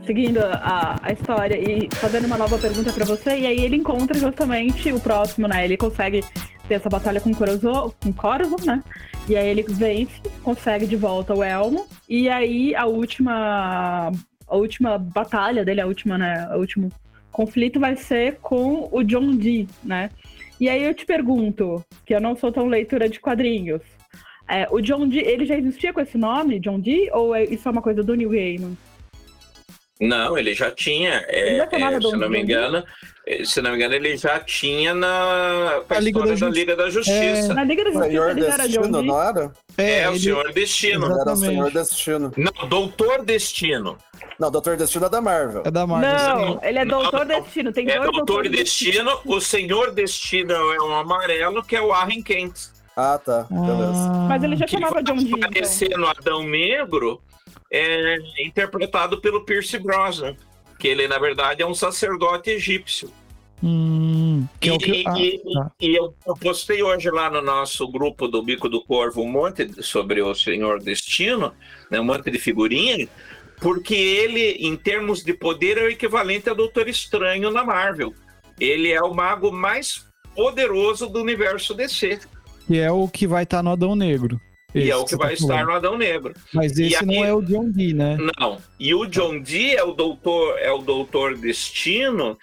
seguindo a, a história e fazendo uma nova pergunta pra você, e aí ele encontra justamente o próximo, né? Ele consegue ter essa batalha com Corozzo, com Corvo, né? E aí ele vence, consegue de volta o Elmo, e aí a última a última batalha dele, a última, né, o último conflito vai ser com o John Dee, né? E aí eu te pergunto, que eu não sou tão leitura de quadrinhos, é, o John Dee, ele já existia com esse nome, John Dee, ou é, isso é uma coisa do New Gaiman? Não, ele já tinha, é, já chamava é, Dom se não me engano, se não me engano, ele já tinha na a Liga história da da Liga da Justiça. Na Liga da Justiça Senhor ele Destino, não era? É, o ele- Senhor Destino. Era Exatamente. Senhor Destino. Não, Doutor Destino. Não, Doutor Destino é da Marvel. É da Marvel. Não, ele é Doutor Não, não. Destino. Tem É dois Doutor Doutores Destino, o Senhor Destino é um amarelo, que é o Arren Kent. Ah, tá. Beleza. Ah, Mas ele já Que chamava John Dee. então. aparecer no Adão Negro, é interpretado pelo Pierce Brosnan. Que ele, na verdade, é um sacerdote egípcio. hum, que é o E, que... Ah, e- tá. e eu, eu postei hoje lá no nosso grupo do Bico do Corvo um monte sobre o Senhor Destino, né, um monte de figurinha, porque ele, em termos de poder, é o equivalente a Doutor Estranho na Marvel. Ele é o mago mais poderoso do universo DC. Que é o que vai estar no Adão Negro. E é o que você vai tá estar no Adão Negro. Mas esse aí- não é o John Dee, né? Não. E o John Dee é o doutor, é o doutor Destino,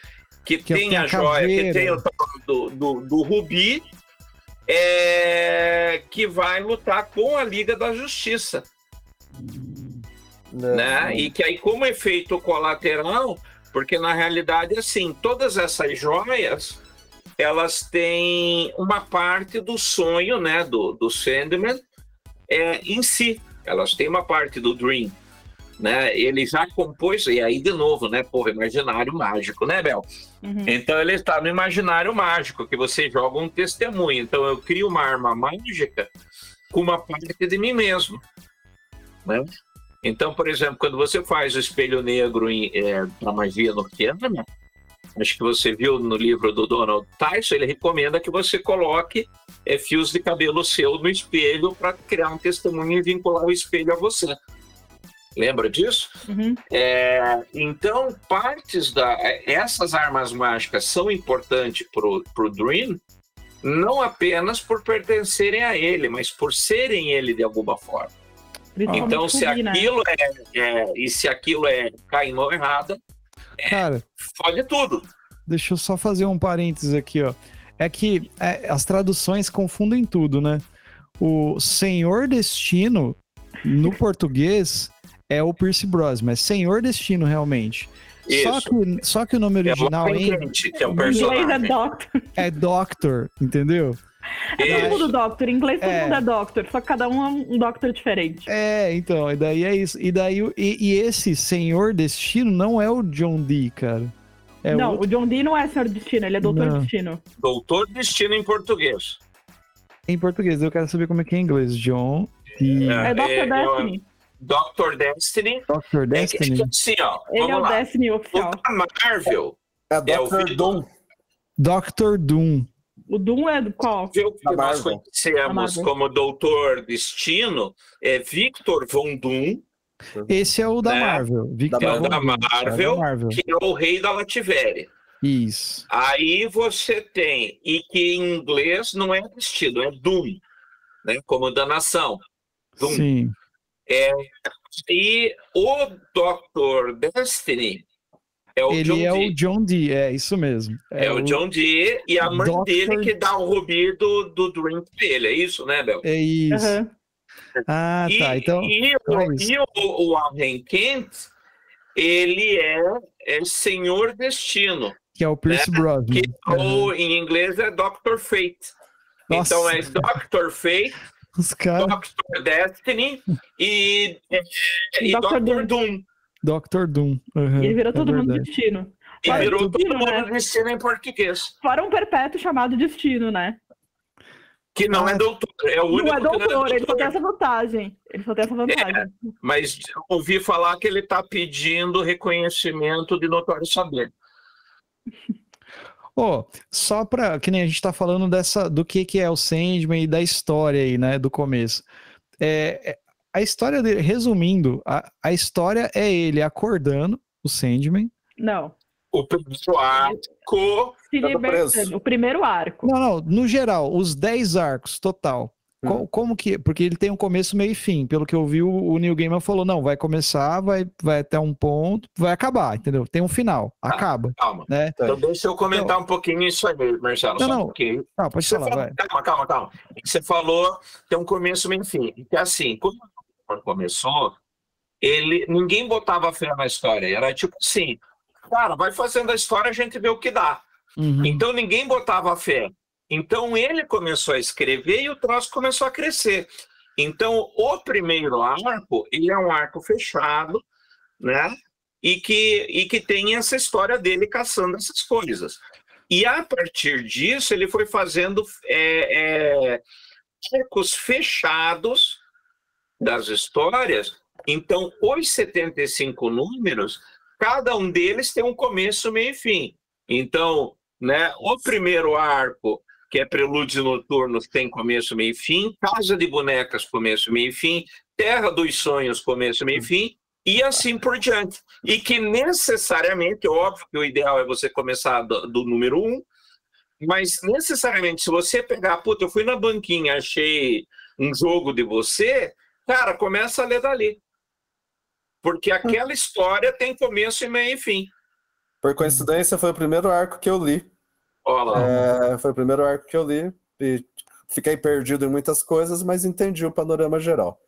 que, Que tem tem a a joia, que tem o do, do, do Rubi, é, que vai lutar com a Liga da Justiça. É. né? E que aí, como efeito colateral, porque na realidade, assim, todas essas joias, elas têm uma parte do sonho, né, do, do Sandman é, em si. Elas têm uma parte do Dream, né? Ele já compôs, e aí de novo, né, porra, imaginário mágico, né, Bel? Uhum. Então ele está no imaginário mágico, que você joga um testemunho. Então eu crio uma arma mágica com uma parte de mim mesmo. Né? Então, por exemplo, quando você faz o espelho negro em, é, na magia norteana, acho que você viu no livro do Donald Tyson, ele recomenda que você coloque é, fios de cabelo seu no espelho para criar um testemunho e vincular o espelho a você. Lembra disso? Uhum. É, então, partes da. Essas armas mágicas são importantes para o Dream, não apenas por pertencerem a ele, mas por serem ele de alguma forma. Então, se né? aquilo é, é- E se aquilo é cair em mão errada, Cara, fode tudo. deixa eu só fazer um parênteses aqui, ó. É que é, as traduções confundem tudo, né? O Senhor Destino, no português, é o Pierce Brosnan, mas Senhor Destino, realmente. Só Isso. que, só que o nome É original em- Kent, que é um Em inglês é personagem. Doctor. é Doctor, entendeu? É todo mundo Doctor. Em inglês todo É. mundo é Doctor. Só que cada um é um Doctor diferente. É, então, e daí é isso. E daí e, e esse Senhor Destino não é o John Dee, cara. É não, outro o John Dee não é Senhor Destino, ele é Doutor Não. Destino. Doutor Destino em português. em português. Eu quero saber como é que é em inglês. John Dee. É. É Doctor eu- Destiny. Doctor Destiny. Doctor É é Destiny. que assim, ó. Ele é vamos o lá. Destiny O oficial. da Marvel, É É, o filho Doom. Doctor Doom. O Doom é do qual? viu que nós conhecemos como Doutor Destino, é Victor Von Doom, Esse é o da Né? Marvel. Victor Da Von da Doom. É Marvel. da Marvel. que é o rei da Lativéria. Isso. Aí você tem, e que em inglês não é Destino, é Doom, né? como danação. Doom. Sim. E o Doctor Destiny é o Ele John é Dee. o John Dee, é isso mesmo. É, o John Dee e a mãe Doctor- dele que dá o rubi do, do drink dele, é isso, né, Bel? É isso. Aham. Ah, e, tá. Então, e, então é o, o, o Allen Kent, ele é, é Senhor Destino, que é o Pierce Brosnan. que Uhum. ou, em inglês é Doctor Fate. Nossa. Então é Doctor Fate, Os caras. Doctor Destiny e, e Dr. Doctor Doom. Doom. Dr. Doom. Uhum, Ele virou é todo mundo verdade. Destino. E Ah, virou todo mundo né? Destino em português. Fora um perpétuo chamado Destino, né? Que não Ah, é doutor, é o único Não é doutor, ele só tem essa vantagem. Ele só tem essa vantagem. Mas ouvi falar que ele está pedindo reconhecimento de notório saber. Ó, só pra. Que nem a gente tá falando dessa, do que, que é o Sandman e da história aí, né? Do começo. É, é, a história dele, resumindo, a, a história é ele acordando, o Sandman. Não. O primeiro arco. Se Tá libertando. preso. O primeiro arco. Não, não, no geral, os 10 arcos total. Hum. Como que. Porque ele tem um começo, meio e fim. Pelo que eu vi, o, o Neil Gaiman falou: não, vai começar, vai, vai até um ponto, vai acabar, entendeu? Tem um final, acaba, Calma. né? Então deixa eu comentar um pouquinho isso aí, Marcelo. Não, só não. um pouquinho. Ah, pode Você falar, falou- vai. Calma, calma, calma. Você falou tem um começo, meio e fim. Que assim, quando o começou, ele, ninguém botava fé na história. Era tipo assim, cara, vai fazendo a história, a gente vê o que dá. Uhum. Então ninguém botava fé. Então ele começou a escrever e o troço começou a crescer. Então o primeiro arco, ele é um arco fechado, né? E que, e que tem essa história dele caçando essas coisas. E a partir disso ele foi fazendo é, é, arcos fechados das histórias. Então os 75 números, cada um deles tem um começo, meio e fim. Então, né, o primeiro arco, que é Prelúdios Noturnos, tem começo, meio e fim, Casa de Bonecas, começo, meio e fim, Terra dos Sonhos, começo, meio e fim, e assim por diante. E que necessariamente, óbvio que o ideal é você começar do, do número um, mas necessariamente, se você pegar, puta, eu fui na banquinha, achei um jogo de você, cara, começa a ler dali. Porque aquela história tem começo e meio e fim. Por coincidência, foi o primeiro arco que eu li. É, foi o primeiro arco que eu li. E fiquei perdido em muitas coisas, mas entendi o panorama geral.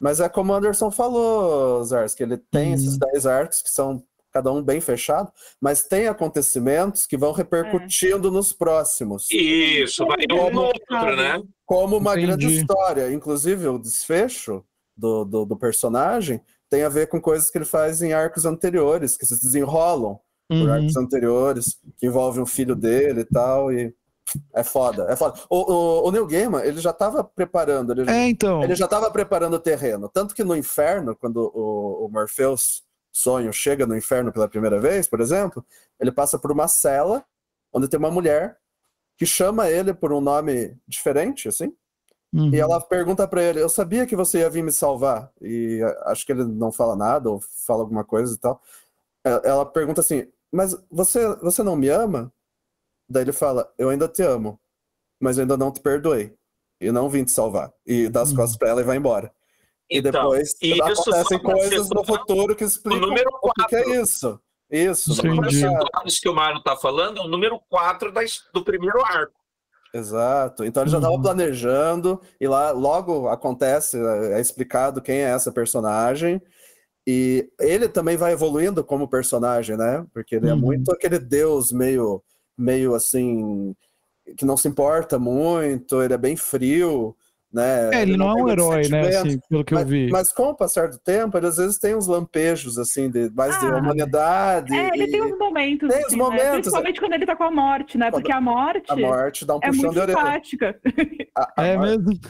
Mas é como o Anderson falou, Zars, que ele tem Hum. esses 10 arcos que são cada um bem fechado, mas tem acontecimentos que vão repercutindo nos próximos. Isso, vai um Como- outro, né? Como uma grande Entendi. história. Inclusive, o desfecho do, do, do personagem tem a ver com coisas que ele faz em arcos anteriores, que se desenrolam por Uhum. arcos anteriores, que envolve um filho dele e tal, e é foda, é foda. O, o, o Neil Gaiman, ele já estava preparando, ele, É, então. ele já estava preparando o terreno, tanto que no inferno, quando o, o Morpheus sonho chega no inferno pela primeira vez, por exemplo, ele passa por uma cela onde tem uma mulher que chama ele por um nome diferente, assim, uhum. e ela pergunta pra ele: Eu sabia que você ia vir me salvar. E a- acho que ele não fala nada, ou fala alguma coisa e tal. E- Ela pergunta assim: Mas você, você não me ama? Daí ele fala: Eu ainda te amo, mas eu ainda não te perdoei. E não vim te salvar. E dá as Uhum. costas pra ela e vai embora. E Então, depois e acontecem coisas no futuro que explicam o que, que é 4. isso. Isso, começo- Isso que o Mário está falando é o número 4 da, his- do primeiro arco. Exato. Então ele já estava Uhum. planejando e lá logo acontece, é é explicado quem é essa personagem. E ele também vai evoluindo como personagem, né? Porque ele é Uhum. muito aquele deus meio, meio assim, que não se importa muito, ele é bem frio, né? É, ele não é um herói, né? Assim, pelo que eu Mas, vi. mas com o passar do tempo, ele às vezes tem uns lampejos, assim, de, mais de Ah, humanidade. É, ele e tem uns momentos. Tem assim, né? momentos, Principalmente quando ele tá com a morte, né? Porque a morte, A morte dá um é puxão muito de orelha. simpática. A- a É morte- mesmo?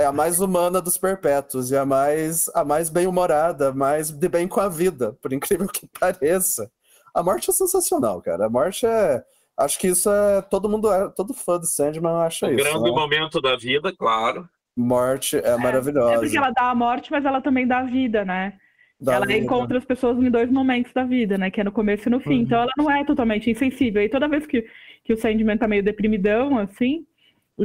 É a mais humana dos perpétuos e a mais, a mais bem-humorada, a mais de bem com a vida, por incrível que pareça. A morte é sensacional, cara. A morte é. Acho que isso é. Todo mundo é. Todo fã de Sandman acha O isso. grande né? momento da vida, claro. Morte é, É maravilhosa. porque ela dá a morte, mas ela também dá a vida, né? Da ela vida. encontra as pessoas em dois momentos da vida, né? Que é no começo e no fim. Uhum. Então ela não é totalmente insensível. E toda vez que, que o Sandman tá meio deprimidão, assim,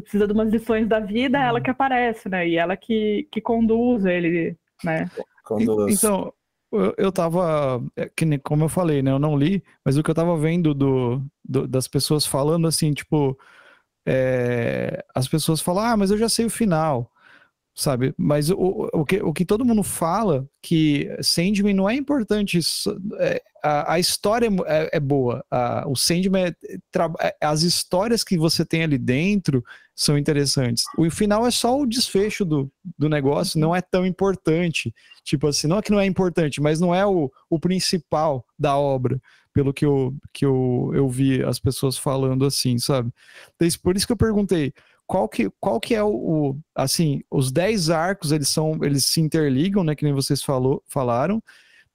precisa de umas lições da vida, é ela Uhum. que aparece, né? E ela que, que conduz ele, né? Os- Então, eu, eu tava. é, Que nem, como eu falei, né? Eu não li, mas o que eu tava vendo do, do- das pessoas falando assim, tipo. é, as pessoas falam, ah, mas eu já sei o final. Sabe? Mas o, o, que, o que todo mundo fala que Sandman não é importante. só- é, a, a história é é, é boa. a- o Sandman é, é- as histórias que você tem ali dentro são interessantes. O final é só o desfecho do, do negócio, não é tão importante. Tipo assim, não é que não é importante, mas não é o, o principal da obra, pelo que, eu, que eu, eu vi as pessoas falando assim, sabe? Então, isso- por isso que eu perguntei, qual que, qual que é o, o- assim, os 10 arcos, eles são, eles se interligam, né, que nem vocês falou, falaram,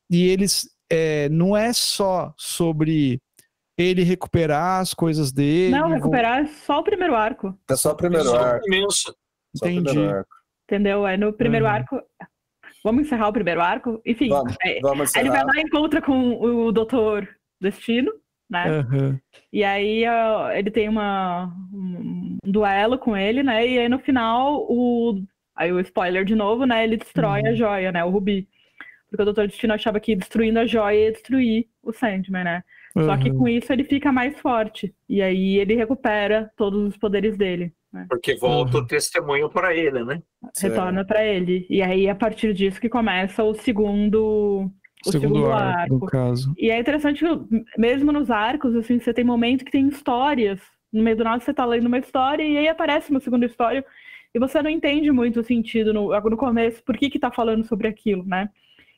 e eles, é, não é só sobre ele recuperar as coisas dele. Não, recuperar é só o primeiro arco, É só o primeiro Só o arco. começo. Só o Entendi. primeiro arco. entendeu? É no primeiro Uhum. arco. Vamos encerrar o primeiro arco? Enfim, Vamos, é, vamos ele vai encerrar. lá e encontra com o Doutor Destino, né? Aham. E aí ele tem uma, um duelo com ele, né? E aí no final, o. Aí o spoiler de novo, né? Ele destrói Uhum. a joia, né? O Rubi. Porque o Doutor Destino achava que destruindo a joia ia destruir o Sandman, né? Só que com isso ele fica mais forte. E aí ele recupera todos os poderes dele. Né? Porque volta Uhum. o testemunho para ele, né? Retorna pra ele. E aí, a partir disso, que começa o segundo. O Segundo arco, no caso. E é interessante que, mesmo nos arcos, assim, você tem momentos que tem histórias. No meio do nada você tá lendo uma história e aí aparece uma segunda história e você não entende muito o sentido no, no começo, por que que tá falando sobre aquilo, né?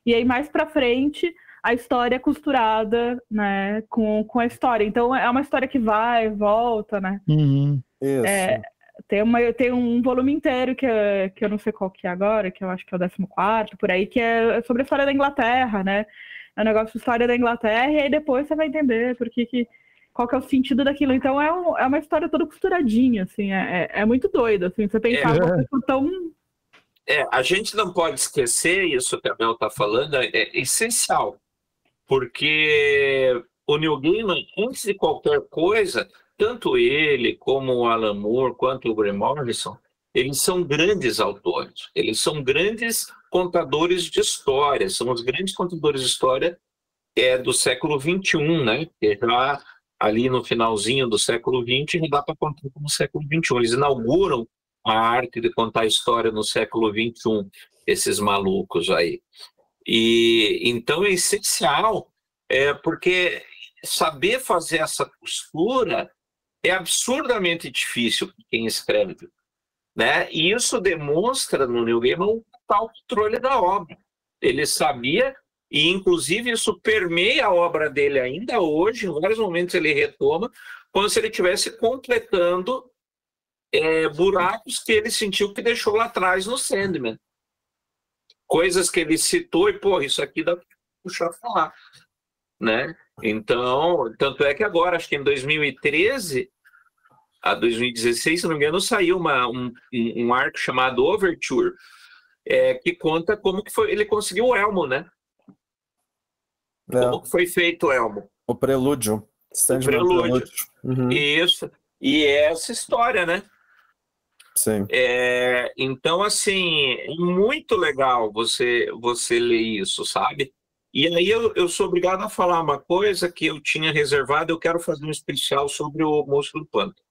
E aí mais pra frente a história é costurada, né, com, com a história. Então é uma história que vai, volta, né? Uhum. Isso. É, tem, uma, tem um volume inteiro que, é- que eu não sei qual que é agora, que eu acho que é o 14, por aí, que é sobre a história da Inglaterra, né? É um negócio de história da Inglaterra, e aí depois você vai entender por que, que qual que é o sentido daquilo. Então é, um- é uma história toda costuradinha, assim, é, é, é muito doido, assim, você pensar É. uma coisa tão... É, a gente não pode esquecer, isso que a Mel está falando, é, é essencial, porque o Neil Gaiman, antes de qualquer coisa, tanto ele como o Alan Moore, quanto o Graham Morrison, eles são grandes autores, eles são grandes contadores de história, são os grandes contadores de história é, do século XXI, né? Que já ali no finalzinho do século XX já dá para contar como século XXI. Eles inauguram a arte de contar história no século XXI, esses malucos aí. E então é essencial, é, porque saber fazer essa costura é absurdamente difícil quem escreve, né? E isso demonstra no Neil Gaiman um total controle da obra. Ele sabia e inclusive isso permeia a obra dele ainda hoje. Em vários momentos ele retoma, como se ele estivesse completando é, buracos que ele sentiu que deixou lá atrás no Sandman. Coisas que ele citou e, pô, isso aqui dá para puxar lá. Né? Então, tanto é que agora, acho que em 2013 a 2016, se não me engano, saiu uma, um, um arco chamado Overture, é, que conta como que foi, ele conseguiu o elmo, né? É, Como que foi feito o elmo. o prelúdio. Sandman prelúdio. Uhum, Isso. E é essa história, né? Sim. É, então, assim, muito legal você, você ler isso, sabe? E aí eu, eu sou obrigado a falar uma coisa que eu tinha reservado, eu quero fazer um especial sobre o Moço do Pântano,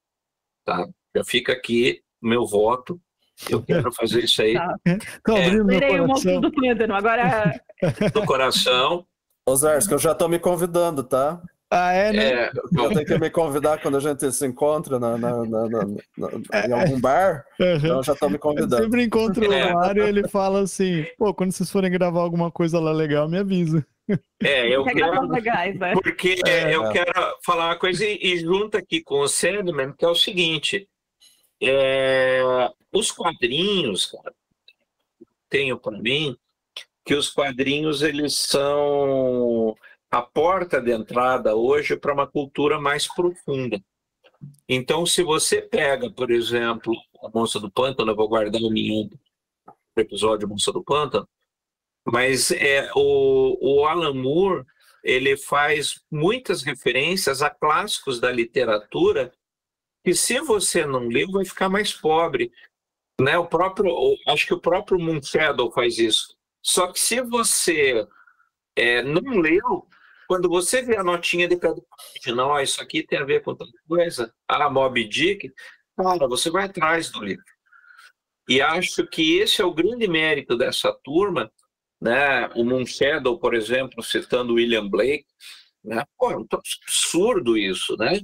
tá? Já fica aqui o meu voto, eu quero fazer isso aí Tá. Tô É. Lerei o monstro do pântano, agora do coração. Ô, Zersk, eu já tô me convidando, tá? Ah, é, né? É, bom, Eu tenho que me convidar quando a gente se encontra na, na- na- na- na- em algum bar. Aham. Então eu já tô me Eu convidando. sempre encontro o É. Mário e ele fala assim: pô, quando vocês forem gravar alguma coisa lá legal, me avisa. é, eu quer quero legais, né? Porque É. eu quero falar uma coisa e, e junto aqui com o Sandman, que é o seguinte: é, os quadrinhos, cara, tenho para mim que os quadrinhos eles são a porta de entrada hoje para uma cultura mais profunda. Então, se você pega, por exemplo, a Moça do Pântano, eu vou guardar o minha episódio Moça do Pântano, mas é, o, o Alan Moore ele faz muitas referências a clássicos da literatura que se você não leu vai ficar mais pobre, né? O próprio, acho que o próprio Moonshadow faz isso. Só que se você é, não leu, quando você vê a notinha de cada página, ó, isso aqui tem a ver com tal coisa, ah, Moby Dick, cara, você vai atrás do livro. E acho que esse é o grande mérito dessa turma, né? O Moonshadow, por exemplo, citando William Blake, né? Pô, é um absurdo isso, né?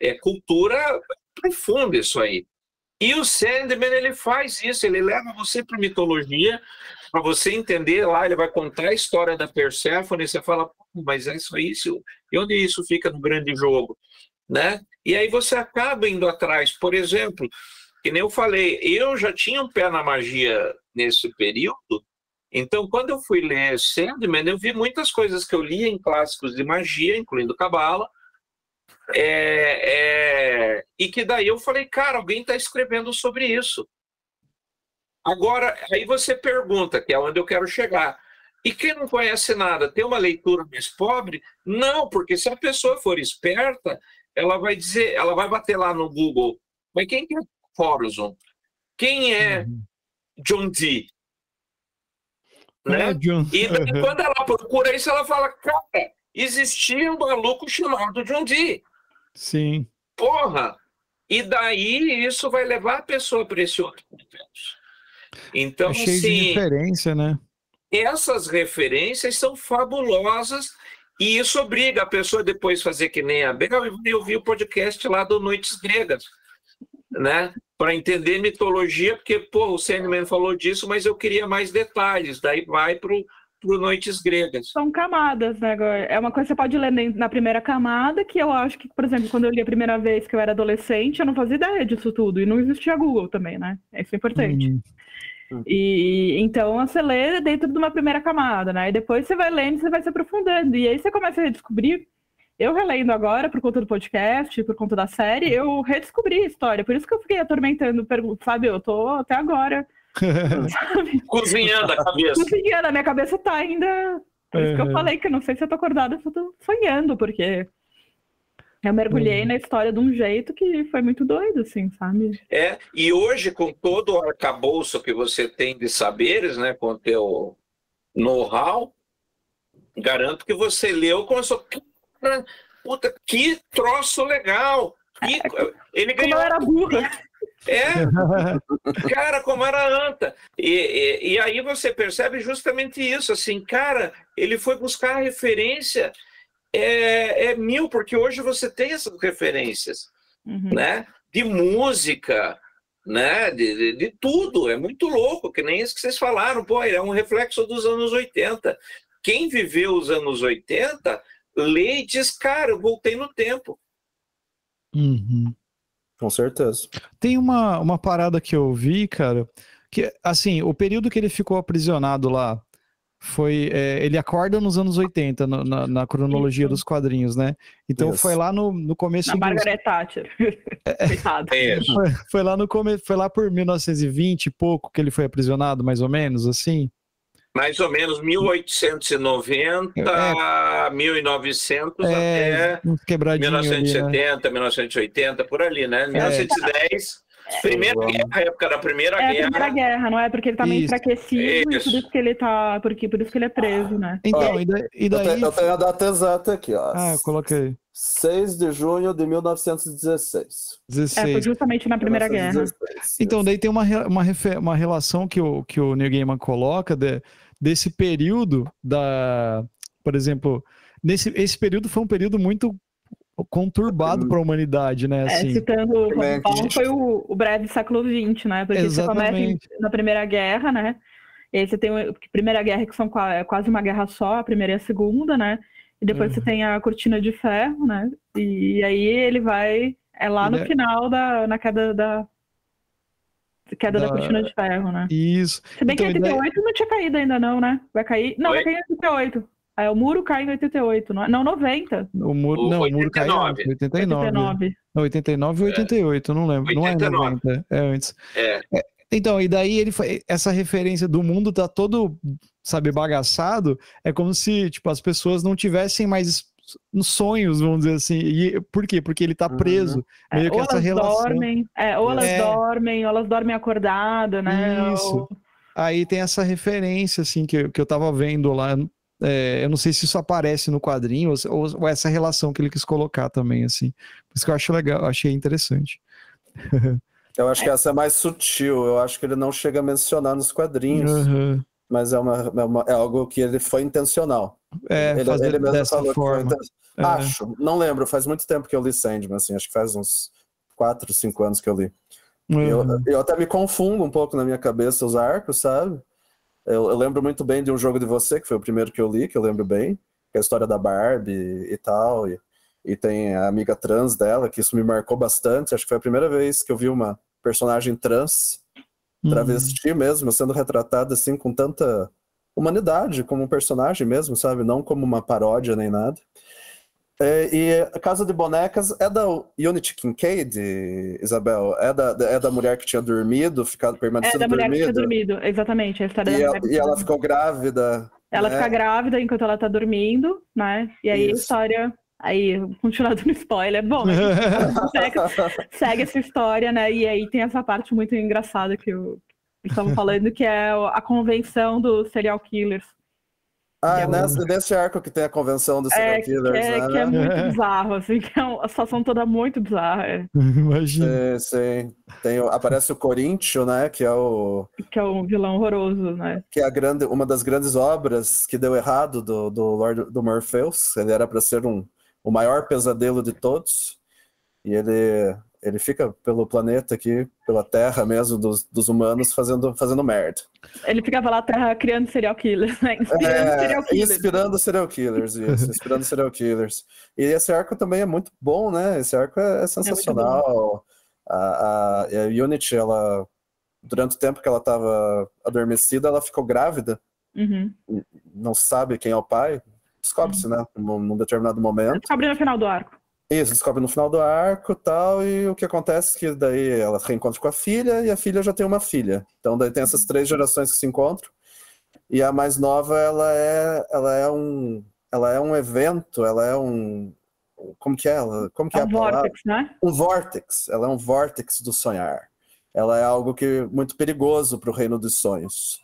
É cultura profunda isso aí. E o Sandman, ele faz isso, ele leva você para mitologia, para você entender lá, ele vai contar a história da Perséfone, você fala, "Pô, mas é aí, isso, e onde isso fica no grande jogo, né? E aí você acaba indo atrás, por exemplo, que nem eu falei, eu já tinha um pé na magia nesse período, então quando eu fui ler Sandman, eu vi muitas coisas que eu lia em clássicos de magia, incluindo Cabala, é, é, e que daí eu falei, cara, alguém está escrevendo sobre isso. Agora, aí você pergunta, que é onde eu quero chegar. E quem não conhece nada, tem uma leitura mais pobre? Não, porque se a pessoa for esperta, ela vai dizer, ela vai bater lá no Google, mas quem que é Forozon? Quem é uhum. John Dee? Né? É, John. E daí, quando ela procura isso, ela fala, cara, existia um maluco chamado John Dee. Sim. Porra! E daí isso vai levar a pessoa para esse outro universo. Então, é cheio sim, de referência, né? Essas referências são fabulosas e isso obriga a pessoa depois fazer que nem a Bel e ouvir o podcast lá do Noites Gregas, né? Para entender mitologia, porque, pô, o Sandman falou disso, mas eu queria mais detalhes. Daí vai para por Noites Gregas. São camadas, né? É uma coisa que você pode ler na primeira camada, que eu acho que, por exemplo, quando eu li a primeira vez que eu era adolescente, eu não fazia ideia disso tudo. E não existia Google também, né? Isso é importante. Uhum. E então você lê dentro de uma primeira camada, né? E depois você vai lendo, você vai se aprofundando. E aí você começa a redescobrir. Eu relendo agora, por conta do podcast, por conta da série, eu redescobri a história. Por isso que eu fiquei atormentando, sabe? Eu tô até agora. Cozinhando a cabeça. Cozinhando, a minha cabeça tá ainda. Por isso que eu falei que eu não sei se eu tô acordada, se eu tô sonhando, porque eu mergulhei uhum. na história de um jeito que foi muito doido, assim, sabe? É, e hoje, com todo o arcabouço que você tem de saberes, né, com o teu know-how, garanto que você leu com a sua... Puta, que troço legal! Que... É, Ele ganhou... Como eu era burra. É, cara, como era anta. E, e, e aí você percebe justamente isso, assim, cara, ele foi buscar a referência é, é mil, porque hoje você tem essas referências, uhum. né? De música, né? De, de, de, tudo. É muito louco, que nem isso que vocês falaram. Pô, é um reflexo dos anos 80. Quem viveu os anos 80 lê e diz, cara, eu voltei no tempo. Uhum. Com certeza. Tem uma, uma parada que eu vi, cara, que, assim, o período que ele ficou aprisionado lá, foi é, ele acorda nos anos 80 no, na, na, cronologia Isso. dos quadrinhos, né? Então Isso. foi lá no, no começo. Na Margaret Thatcher. É, foi, foi, lá no começo, foi lá por 1920 e pouco que ele foi aprisionado, mais ou menos, assim. Mais ou menos 1890 é, 1900 é, até 1970, ali, né? 1980, por ali, né? 1910 Primeira guerra, época da Primeira é Guerra. É a Primeira Guerra, não é? Porque ele tá meio isso. enfraquecido isso. e por isso que ele tá. Porque, por isso que ele é preso, né? Então, e, daí. Eu, tenho, eu tenho a data exata aqui, ó. Ah, eu coloquei. 6 de junho de 1916. 16. É, foi justamente na Primeira 1916, Guerra. Então, daí tem uma, uma, uma relação que o, que o Neil Gaiman coloca de, desse período da. Por exemplo, nesse esse período foi um período muito conturbado para a humanidade, né? É, assim. É, citando o Paulo, foi o, o breve século XX, né? Porque Exatamente. você começa na Primeira Guerra, né? E aí você tem a Primeira Guerra, que são é quase uma guerra só, a Primeira e a Segunda, né? E depois uhum. você tem a Cortina de Ferro, né? E, e aí ele vai... É lá no é... final da na queda da... Queda da... da Cortina de Ferro, né? Isso. Se bem então, que 88 não tinha caído ainda não, né? Vai cair... Não, Oi? vai cair em 88. É, o muro cai em 88, não, é? não 90. O muro, não, o muro cai em 89. 89. Não, 89 e 88, é. não lembro. 89. Não é 90, é antes. É. é. Então, e daí ele essa referência do mundo tá todo, sabe, bagaçado, é como se, tipo, as pessoas não tivessem mais sonhos, vamos dizer assim. E por quê? Porque ele tá uhum. preso. Uhum. Meio é, que essa relação. Dormem, é, ou elas é. dormem, ou elas dormem acordadas, né? Isso. Ou... Aí tem essa referência, assim, que, que eu tava vendo lá. É, eu não sei se isso aparece no quadrinho ou, ou, essa relação que ele quis colocar também, assim. Por isso que eu acho legal, achei interessante. eu acho que essa é mais sutil, eu acho que ele não chega a mencionar nos quadrinhos. Uhum. Mas é, uma, é, uma, é, algo que ele foi intencional. É, ele, fazer ele mesmo dessa falou forma. É. Acho, não lembro, faz muito tempo que eu li Sandman, assim, acho que faz uns 4, 5 anos que eu li. Uhum. Eu, eu até me confundo um pouco na minha cabeça os arcos, sabe? Eu, eu, lembro muito bem de um jogo de você, que foi o primeiro que eu li, que eu lembro bem, que é a história da Barbie e tal, e, e tem a amiga trans dela, que isso me marcou bastante. Acho que foi a primeira vez que eu vi uma personagem trans, uhum. travesti uhum. mesmo, sendo retratada assim com tanta humanidade, como um personagem mesmo, sabe? Não como uma paródia nem nada. É, e a Casa de Bonecas é da Unity Kincaid, Isabel? É da, é da mulher que tinha dormido, ficado É permanecido da mulher que tinha dormido? exatamente. A história E ela, e ela ficou grávida. Ela né? fica grávida enquanto ela tá dormindo, né? E aí a Isso. história. Aí, continuando no spoiler, bom, segue, segue essa história, né? E aí tem essa parte muito engraçada que eu estava falando, que é a convenção dos serial killers. Ah, é É nesse, nesse arco que tem a convenção dos serial É, que, killers, é, né? que é muito bizarro, assim, que é uma situação toda muito bizarra. é. Imagina. Sim, sim. Tem, aparece o Coríntio, né? Que é o Que é um vilão horroroso, né? que é a grande, uma das grandes obras que deu errado do, do Lord do Morpheus. Ele era para ser um, o maior pesadelo de todos. E ele, ele fica pelo planeta aqui, pela terra mesmo, dos, dos humanos, fazendo, fazendo merda. Ele ficava lá na Terra criando serial killers, né? Inspirando É, serial killers. inspirando serial killers, isso, inspirando serial killers. E esse arco também é muito bom, né? Esse arco é, é sensacional. a, a, a Unity, ela, durante o tempo que ela estava adormecida, ela ficou grávida. Uhum. Não sabe quem é o pai. Descobre-se, né? Num, num determinado momento. Descobre no final do arco. Isso, descobre no final do arco e tal, e o que acontece é que daí ela reencontra com a filha e a filha já tem uma filha. Então daí tem essas três gerações que se encontram. E a mais nova, ela é, ela é um, ela é um evento, ela é um, como que é ela? Como que é, É a um palavra? Vortex, né? Um vortex. Ela é um vortex do sonhar. Ela é algo que muito perigoso para o reino dos sonhos.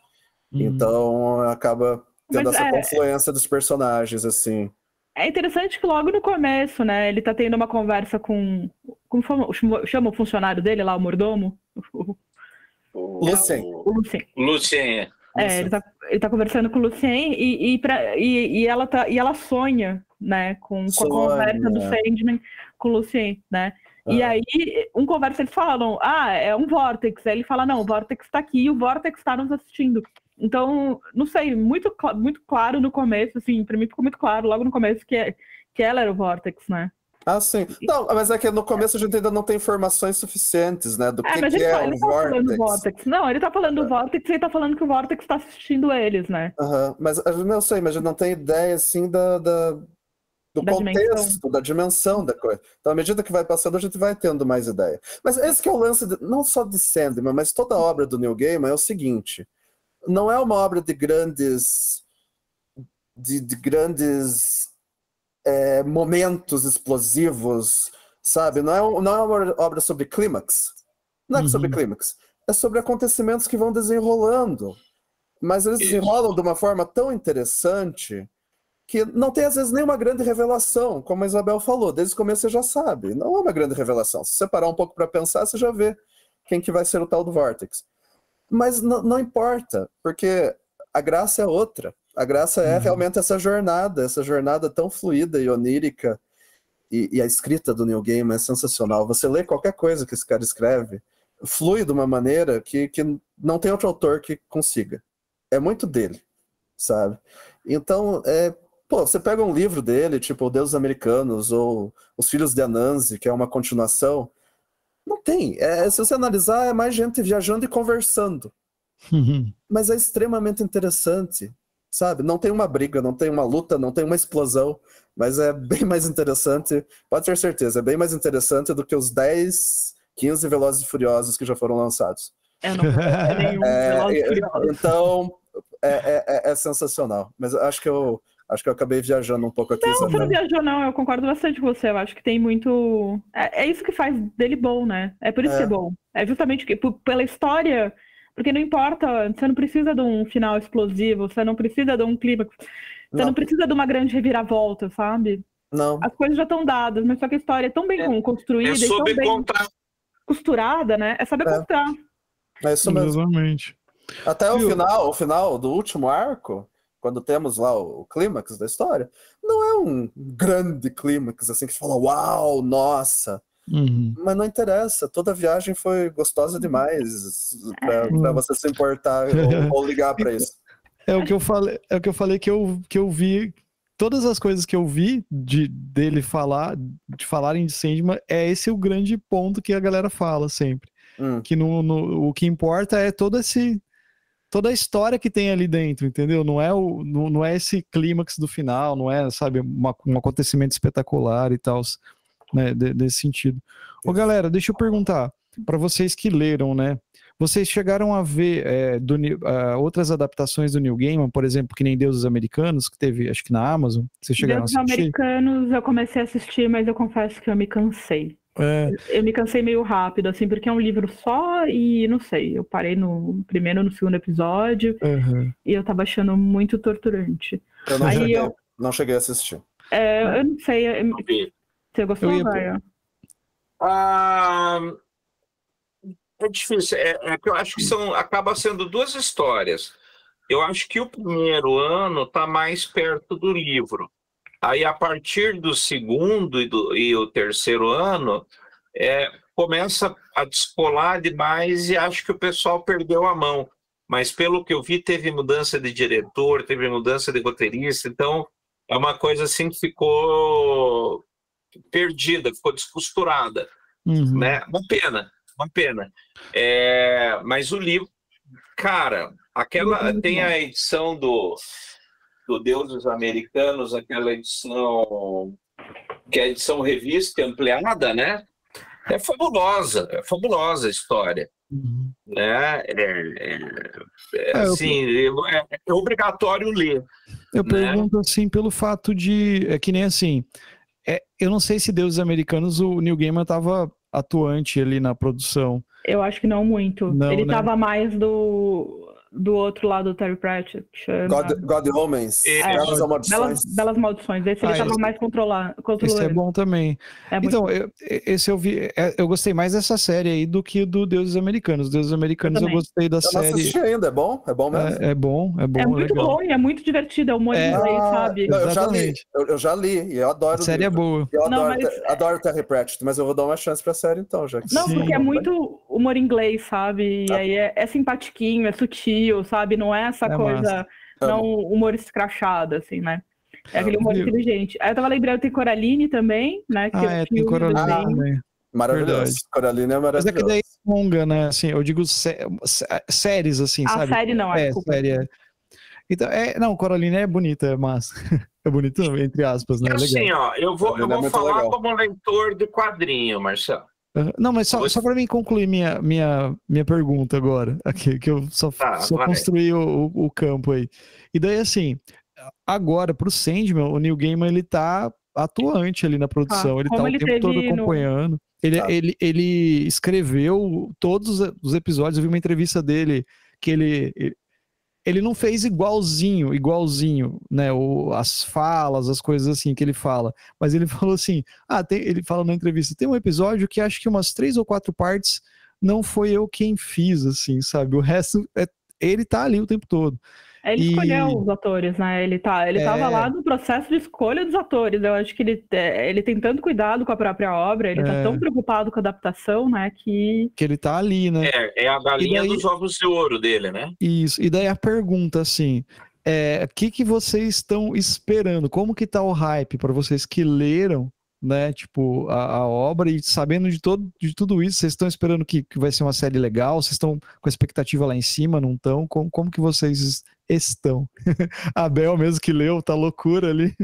Uhum. Então acaba tendo Mas essa é- confluência dos personagens assim. É interessante que logo no começo, né, ele tá tendo uma conversa com. Como chama- chama o funcionário dele lá, o mordomo? Lucien. o Lucien. Lucien. É, ele tá, ele tá conversando com o Lucien e, e, pra- e, e ela tá, e ela sonha, né, com, com a conversa do Sandman com o Lucien, né? E Ah. aí, um conversa, eles falam, ah, é um Vortex. Aí ele fala, não, o Vortex tá aqui e o Vortex tá nos assistindo. Então, não sei, muito, muito claro no começo, assim, pra mim ficou muito claro logo no começo que, é- que ela era o Vortex, né? Ah, sim. Não, mas é que no começo a gente ainda não tem informações suficientes, né? Do É, que, que é tá, um ele tá falando do vortex. Não, ele tá falando do Vortex e ele tá falando que o Vortex tá assistindo eles, né? Aham, Mas não sei, mas a gente não tem ideia assim da, da- do Da contexto, da dimensão da coisa. Então, à medida que vai passando, a gente vai tendo mais ideia. Mas esse que é o lance, de- não só de Sandman, mas toda a obra do Neil Gaiman é o seguinte: não é uma obra de grandes. de, de grandes é, momentos explosivos, sabe? Não é, não é uma obra sobre clímax. Não é Uhum. sobre clímax. É sobre acontecimentos que vão desenrolando. Mas eles desenrolam de uma forma tão interessante que não tem, às vezes, nenhuma grande revelação, como a Isabel falou. Desde o começo você já sabe. Não é uma grande revelação. Se você parar um pouco para pensar, você já vê quem que vai ser o tal do Vortex. Mas não importa, porque a graça é outra. A graça é Uhum. realmente essa jornada, essa jornada tão fluida e onírica. E, e a escrita do Neil Gaiman é sensacional. Você lê qualquer coisa que esse cara escreve, flui de uma maneira que, que não tem outro autor que consiga. É muito dele, sabe? Então, é, pô, você pega um livro dele, tipo O Deus dos Americanos, ou Os Filhos de Anansi, que é uma continuação. Não tem. É, se você analisar, é mais gente viajando e conversando mas é extremamente interessante, sabe? Não tem uma briga, não tem uma luta, não tem uma explosão, mas é bem mais interessante, pode ter certeza, é bem mais interessante do que os 10, 15 Velozes e Furiosos que já foram lançados. Eu não ver nenhum É, Velozes e é, Furiosos. então, é, é- é- é sensacional, mas eu acho que eu acho que eu acabei viajando um pouco aqui. Não, você não viajou, não. Eu concordo bastante com você. Eu acho que tem muito. É, é isso que faz dele bom, né? É por isso É. que é bom. É justamente que, pela história. Porque não importa, você não precisa de um final explosivo, você não precisa de um clímax, você não, Não. precisa de uma grande reviravolta, sabe? Não, As coisas já estão dadas, mas só que a história é tão bem É. construída É e tão bem contrato. costurada, né? É saber É. costurar. é isso mesmo. Exatamente. Até o Viu? final, o final do último arco, quando temos lá o, o clímax da história, não é um grande clímax assim que você fala, uau, nossa. Uhum. Mas não interessa, toda a viagem foi gostosa demais pra, É. pra você se importar ou, ou ligar pra isso. É o que eu falei, é o que eu falei que eu, que eu vi. Todas as coisas que eu vi de dele falar, de falarem de Sandman, é esse o grande ponto que a galera fala sempre. Hum, Que no, no- o que importa é todo esse toda a história que tem ali dentro, entendeu? Não é, o, não, não é esse clímax do final, não é, sabe, uma, um acontecimento espetacular e tal, né, de, desse sentido. Ô, galera, deixa eu perguntar para vocês que leram, né? Vocês chegaram a ver é, do, uh, outras adaptações do New Gaiman, por exemplo, que nem Deuses Americanos, que teve, acho que na Amazon? Vocês chegaram Deuses a assistir? Americanos eu comecei a assistir, mas eu confesso que eu me cansei. É, Eu me cansei meio rápido, assim, porque é um livro só e não sei. Eu parei no primeiro no segundo episódio aham. e eu tava achando muito torturante. Eu não, Aí cheguei, eu- não cheguei a assistir. É, eu não sei. é- Não vi. Você gostou, Eu ia-? Ah, é difícil. É, é que eu acho que são, acaba sendo duas histórias. Eu acho que o primeiro ano está mais perto do livro. Aí, a partir do segundo e, do, e o terceiro ano, é, começa a descolar demais e acho que o pessoal perdeu a mão. Mas, pelo que eu vi, teve mudança de diretor, teve mudança de roteirista, então é uma coisa assim que ficou perdida, ficou descosturada Uhum. né? Uma pena, uma pena. É, mas o livro, cara, aquela tem a edição do, do Deuses Americanos, aquela edição que é a edição revista ampliada, né? É fabulosa, é fabulosa a história, Uhum. né? É, é- é, É, eu- assim, é, é obrigatório ler. Eu né? pergunto assim pelo fato de. É que nem assim. é, eu não sei se Deuses Americanos o Neil Gaiman estava atuante ali na produção. Eu acho que não muito. Não, Ele né? tava mais do, do outro lado do Terry Pratchett, que chama God, God Homens, É. Belas Amaldições. Belas, Belas Maldições. Esse ele Ah, tava esse- mais controla- Esse é bom também. É Então, eu, esse eu vi. é, Eu gostei mais dessa série aí do que do Deuses Americanos. Deuses Americanos eu, gostei da Eu não série. assisti ainda, é bom? É bom mesmo? É, é bom, é bom, É muito legal. bom e é muito divertido, é humor É. inglês, sabe? não, eu já li, eu, eu já li e eu adoro A o série é boa. Eu Não, adoro, mas- adoro Terry Pratchett, mas eu vou dar uma chance pra série então, já que Não, Sim. porque é muito humor inglês, sabe? E Ah. aí é, é simpatiquinho, é sutil, sabe? Não é essa É coisa, não humor escrachado, assim, né? É aquele humor inteligente. Aí eu tava lembrando, tem Coraline também, né? Que Ah, é, tem Coraline. Maravilhoso. Verdade. Coraline é Mas é maravilhoso. que daí é longa, né? Assim, eu digo sé- sé- séries, assim, A sabe? série não, é, É, desculpa. série é. Então, é, não, Coraline é bonita, é massa. É bonito, entre aspas, né? Legal. assim, ó, eu vou, eu é vou falar legal. como leitor de quadrinho, Marcelo. Não, mas só, só para mim concluir minha, minha, minha pergunta agora, aqui, que eu só, Tá, só construí o, o, o campo aí. E daí, assim, agora, pro Sandman, o Neil Gaiman, ele tá atuante ali na produção, Tá. ele tá o ele tempo todo no- acompanhando. Ele, Tá. ele, ele escreveu todos os episódios, eu vi uma entrevista dele que ele, ele- não fez igualzinho, igualzinho, né? O, as falas, as coisas assim que ele fala. Mas ele falou assim: ah, tem, ele fala na entrevista, tem um episódio que acho que umas três ou quatro partes não foi eu quem fiz, assim, sabe? O resto é. Ele tá ali o tempo todo. Ele E- escolheu os atores, né? Ele, tá, ele É. tava lá no processo de escolha dos atores. Eu acho que ele, é, ele tem tanto cuidado com a própria obra, ele É. tá tão preocupado com a adaptação, né? Que Que ele tá ali, né? É, é a galinha daí- dos ovos de ouro dele, né? Isso. E daí a pergunta, assim, é, o que que vocês estão esperando? Como que tá o hype para vocês que leram, né, tipo, a, a obra e sabendo de, todo, de tudo isso, vocês estão esperando que, que vai ser uma série legal? Vocês estão com a expectativa lá em cima, não estão? Como, como que vocês estão? a Bel mesmo que leu, tá loucura ali.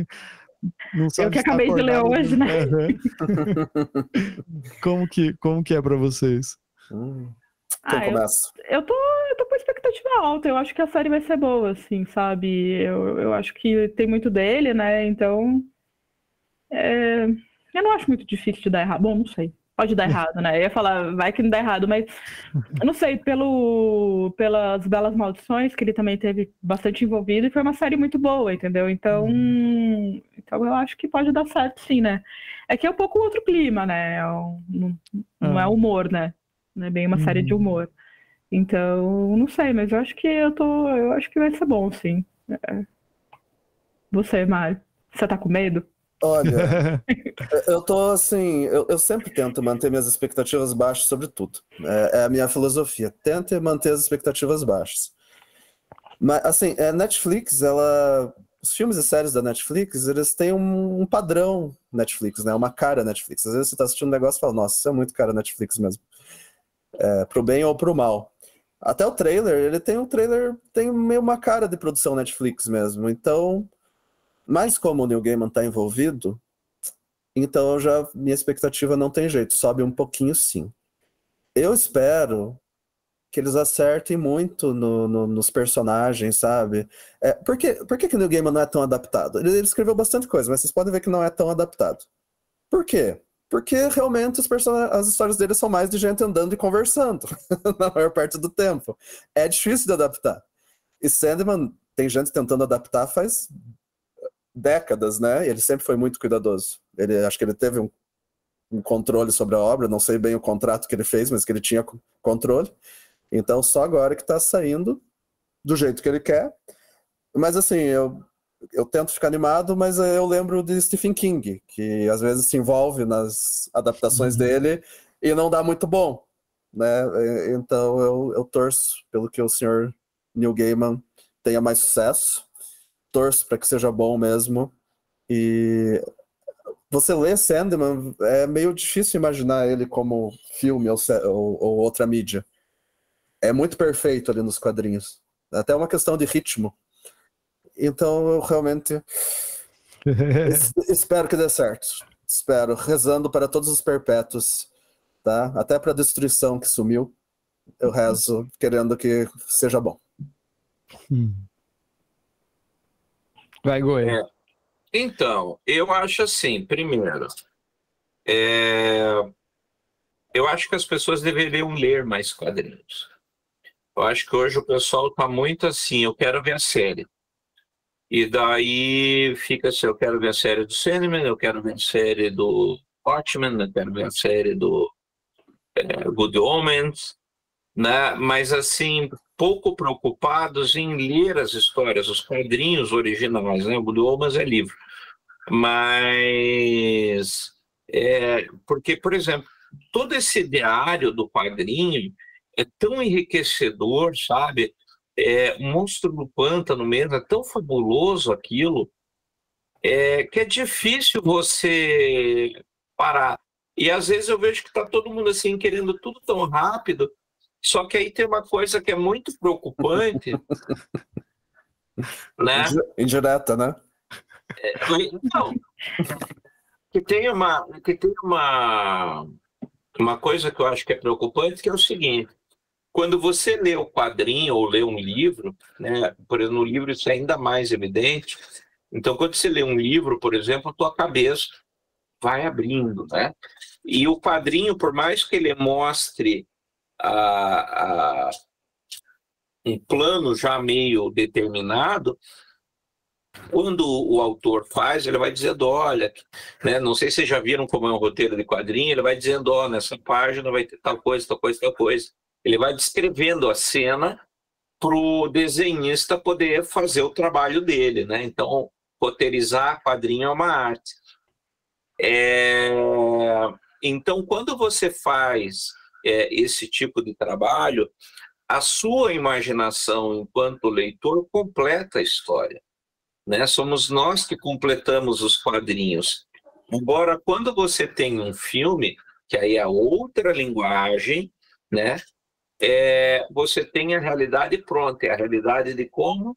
Não sabe que se tá acabei de ler acordado. hoje, né? Aham. como, que, como que é para vocês? Hum. Quem Ah, eu, começa? eu tô, eu tô com expectativa alta. Eu acho que a série vai ser boa, assim, sabe? Eu, eu acho que tem muito dele, né? Então. é, eu não acho muito difícil de dar errado. Bom, não sei. Pode dar errado, né? Eu ia falar, vai que não dá errado, mas eu não sei, pelo, pelas Belas Maldições, que ele também teve bastante envolvido, e foi uma série muito boa, entendeu? Então, então eu acho que pode dar certo, sim, né? É que é um pouco outro clima, né? É um- não, não é Ah. humor, né? Não é bem uma série de Uhum. humor. Então, não sei, mas eu acho que eu tô. Eu acho que vai ser bom, sim. É. Você, Mário, você tá com medo? Olha, eu tô assim, eu, eu sempre tento manter minhas expectativas baixas sobre tudo. É, é a minha filosofia. Tente manter as expectativas baixas. Mas, assim, é, Netflix, ela. Os filmes e séries da Netflix, eles têm um, um padrão Netflix, né? Uma cara Netflix. Às vezes você tá assistindo um negócio e fala, nossa, isso é muito cara Netflix mesmo. É, pro bem ou pro mal. Até o trailer, ele tem um trailer, tem meio uma cara de produção Netflix mesmo. Então, mas como o Neil Gaiman tá envolvido, então já minha expectativa não tem jeito, sobe um pouquinho sim. Eu espero que eles acertem muito no, no, nos personagens, sabe? É, por que, por que, que o Neil Gaiman não é tão adaptado? Ele, ele, escreveu bastante coisa, mas vocês podem ver que não é tão adaptado. Por quê? Porque realmente os as histórias dele são mais de gente andando e conversando, na maior parte do tempo. É difícil de adaptar. E Sandman, tem gente tentando adaptar faz décadas, né? Ele sempre foi muito cuidadoso. Ele, acho que ele teve um, um controle sobre a obra, não sei bem o contrato que ele fez, mas que ele tinha controle. Então, só agora que está saindo do jeito que ele quer. Mas assim, eu, eu tento ficar animado, mas eu lembro de Stephen King, que às vezes se envolve nas adaptações uhum. dele e não dá muito bom. Né? Então eu, eu torço pelo que o senhor Neil Gaiman tenha mais sucesso torço para que seja bom mesmo. E você lê Sandman, é meio difícil imaginar ele como filme ou, ou, ou outra mídia. É muito perfeito ali nos quadrinhos. Até uma questão de ritmo. Então eu realmente espero que dê certo. Espero, rezando para todos os perpétuos, tá? Até para a destruição que sumiu. Eu rezo querendo que seja bom. Hum. Vai, Goi. É. Então, eu acho assim, primeiro, é... eu acho que as pessoas deveriam ler mais quadrinhos. Eu acho que hoje o pessoal está muito assim, eu quero ver a série. E daí fica assim, eu quero ver a série do Sandman, eu quero ver a série do Watchmen, eu quero ver a série do é, Good Omens, né? Mas assim, pouco preocupados em ler as histórias, os quadrinhos originais, né? O Duomas é livro. Mas, é, porque, por exemplo, todo esse ideário do quadrinho é tão enriquecedor, sabe? É, Monstro do Pântano mesmo, é tão fabuloso aquilo, é, que é difícil você parar. E às vezes eu vejo que está todo mundo assim querendo tudo tão rápido, só que aí tem uma coisa que é muito preocupante, né? Indireta, né? É, então, que tem uma que tem uma uma coisa que eu acho que é preocupante, que é o seguinte: quando você lê o quadrinho ou lê um livro, né? Por exemplo, no livro isso é ainda mais evidente. Então, quando você lê um livro, por exemplo, a tua cabeça vai abrindo, né? E o quadrinho, por mais que ele mostre a, a um plano já meio determinado, quando o autor faz, ele vai dizendo, olha, né, não sei se vocês já viram como é um roteiro de quadrinho, ele vai dizendo, ó, oh, nessa página vai ter tal coisa, tal coisa, tal coisa. Ele vai descrevendo a cena para o desenhista poder fazer o trabalho dele, né? Então, roteirizar quadrinho é uma arte. É... Então, quando você faz é, esse tipo de trabalho, a sua imaginação enquanto leitor completa a história. Né? Somos nós que completamos os quadrinhos. Embora quando você tem um filme, que aí é outra linguagem, né? É, você tem a realidade pronta, é a realidade de como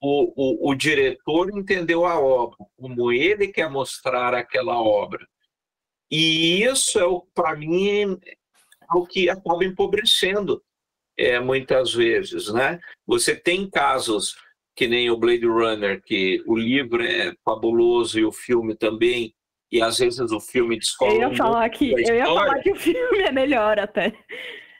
o, o, o diretor entendeu a obra, como ele quer mostrar aquela obra. E isso é para mim o que acaba empobrecendo é, muitas vezes, né? Você tem casos que nem o Blade Runner, que o livro é fabuloso e o filme também, e às vezes o filme descola. Eu ia falar que eu ia falar que o filme é melhor até.